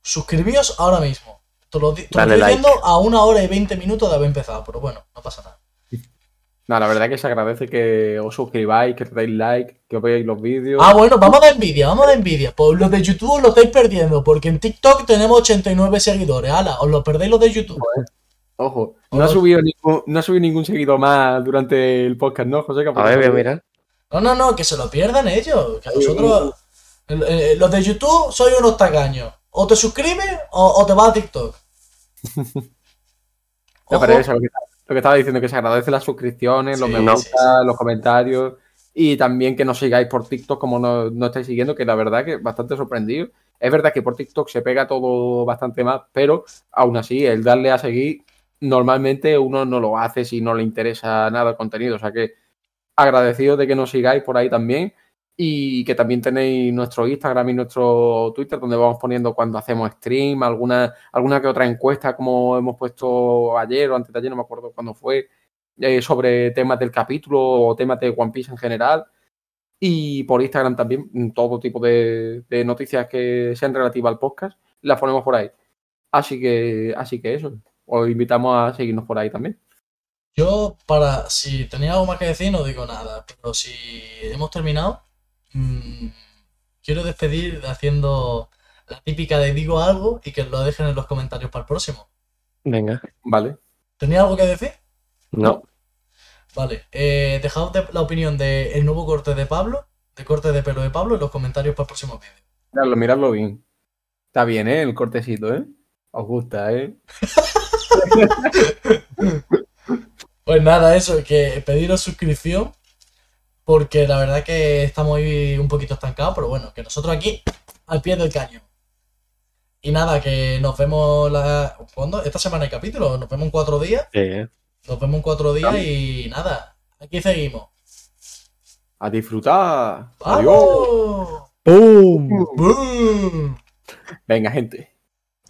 Suscribíos ahora mismo. Te lo, te lo estoy like. a una hora y 20 minutos de haber empezado, pero bueno, no pasa nada. No, la verdad es que se agradece que os suscribáis, que le deis like, que os veáis los vídeos. Ah, bueno, vamos a dar envidia, vamos a dar envidia. Pues los de YouTube os lo estáis perdiendo, porque en TikTok tenemos 89 seguidores. Ala, os lo perdéis los de YouTube. Ojo, no ha, subido ningún, no ha subido ningún seguidor más durante el podcast, ¿no, José? a ver, voy a mirar. No, no, no, que se lo pierdan ellos. Que nosotros, eh, los de YouTube, soy unos tacaños. O te suscribes o, o te vas a TikTok. No, Ojo. pero eso, lo que, estaba diciendo, que se agradece las suscripciones, los me gusta, los comentarios y también que nos sigáis por TikTok como no, no estáis siguiendo, que la verdad que bastante sorprendido. Es verdad que por TikTok se pega todo bastante más, pero aún así, el darle a seguir, normalmente uno no lo hace si no le interesa nada el contenido. O sea que agradecido de que nos sigáis por ahí también y que también tenéis nuestro Instagram y nuestro Twitter donde vamos poniendo cuando hacemos stream, alguna, alguna que otra encuesta como hemos puesto ayer o antes de ayer, no me acuerdo cuándo fue, eh, sobre temas del capítulo o temas de One Piece en general. Y por Instagram también, mm, todo tipo de, noticias que sean relativas al podcast, las ponemos por ahí. Así que, así que eso, os invitamos a seguirnos por ahí también. Yo, para. Si tenía algo más que decir, no digo nada. Pero si hemos terminado, mm, quiero despedir haciendo la típica de digo algo y que lo dejen en los comentarios para el próximo. Venga. ¿vale? ¿Tenía algo que decir? No. Vale, eh, dejad de- la opinión del nuevo corte de Pablo, de corte de pelo de Pablo, en los comentarios para el próximo vídeo. Miradlo, miradlo bien. Está bien, ¿eh? El cortecito, ¿eh? Os gusta, ¿eh? Pues nada, eso, que pediros suscripción, porque la verdad que estamos ahí un poquito estancados, pero bueno, que nosotros aquí, al pie del cañón. Y nada, que nos vemos la... ¿Cuándo? Esta semana hay capítulo, nos vemos en cuatro días, Sí, ¿eh? nos vemos en cuatro días y nada, aquí seguimos. A disfrutar. Adiós. ¡Vamos! ¡Pum! ¡Boom! Venga, gente.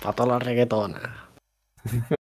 Para todas las reggaetonas.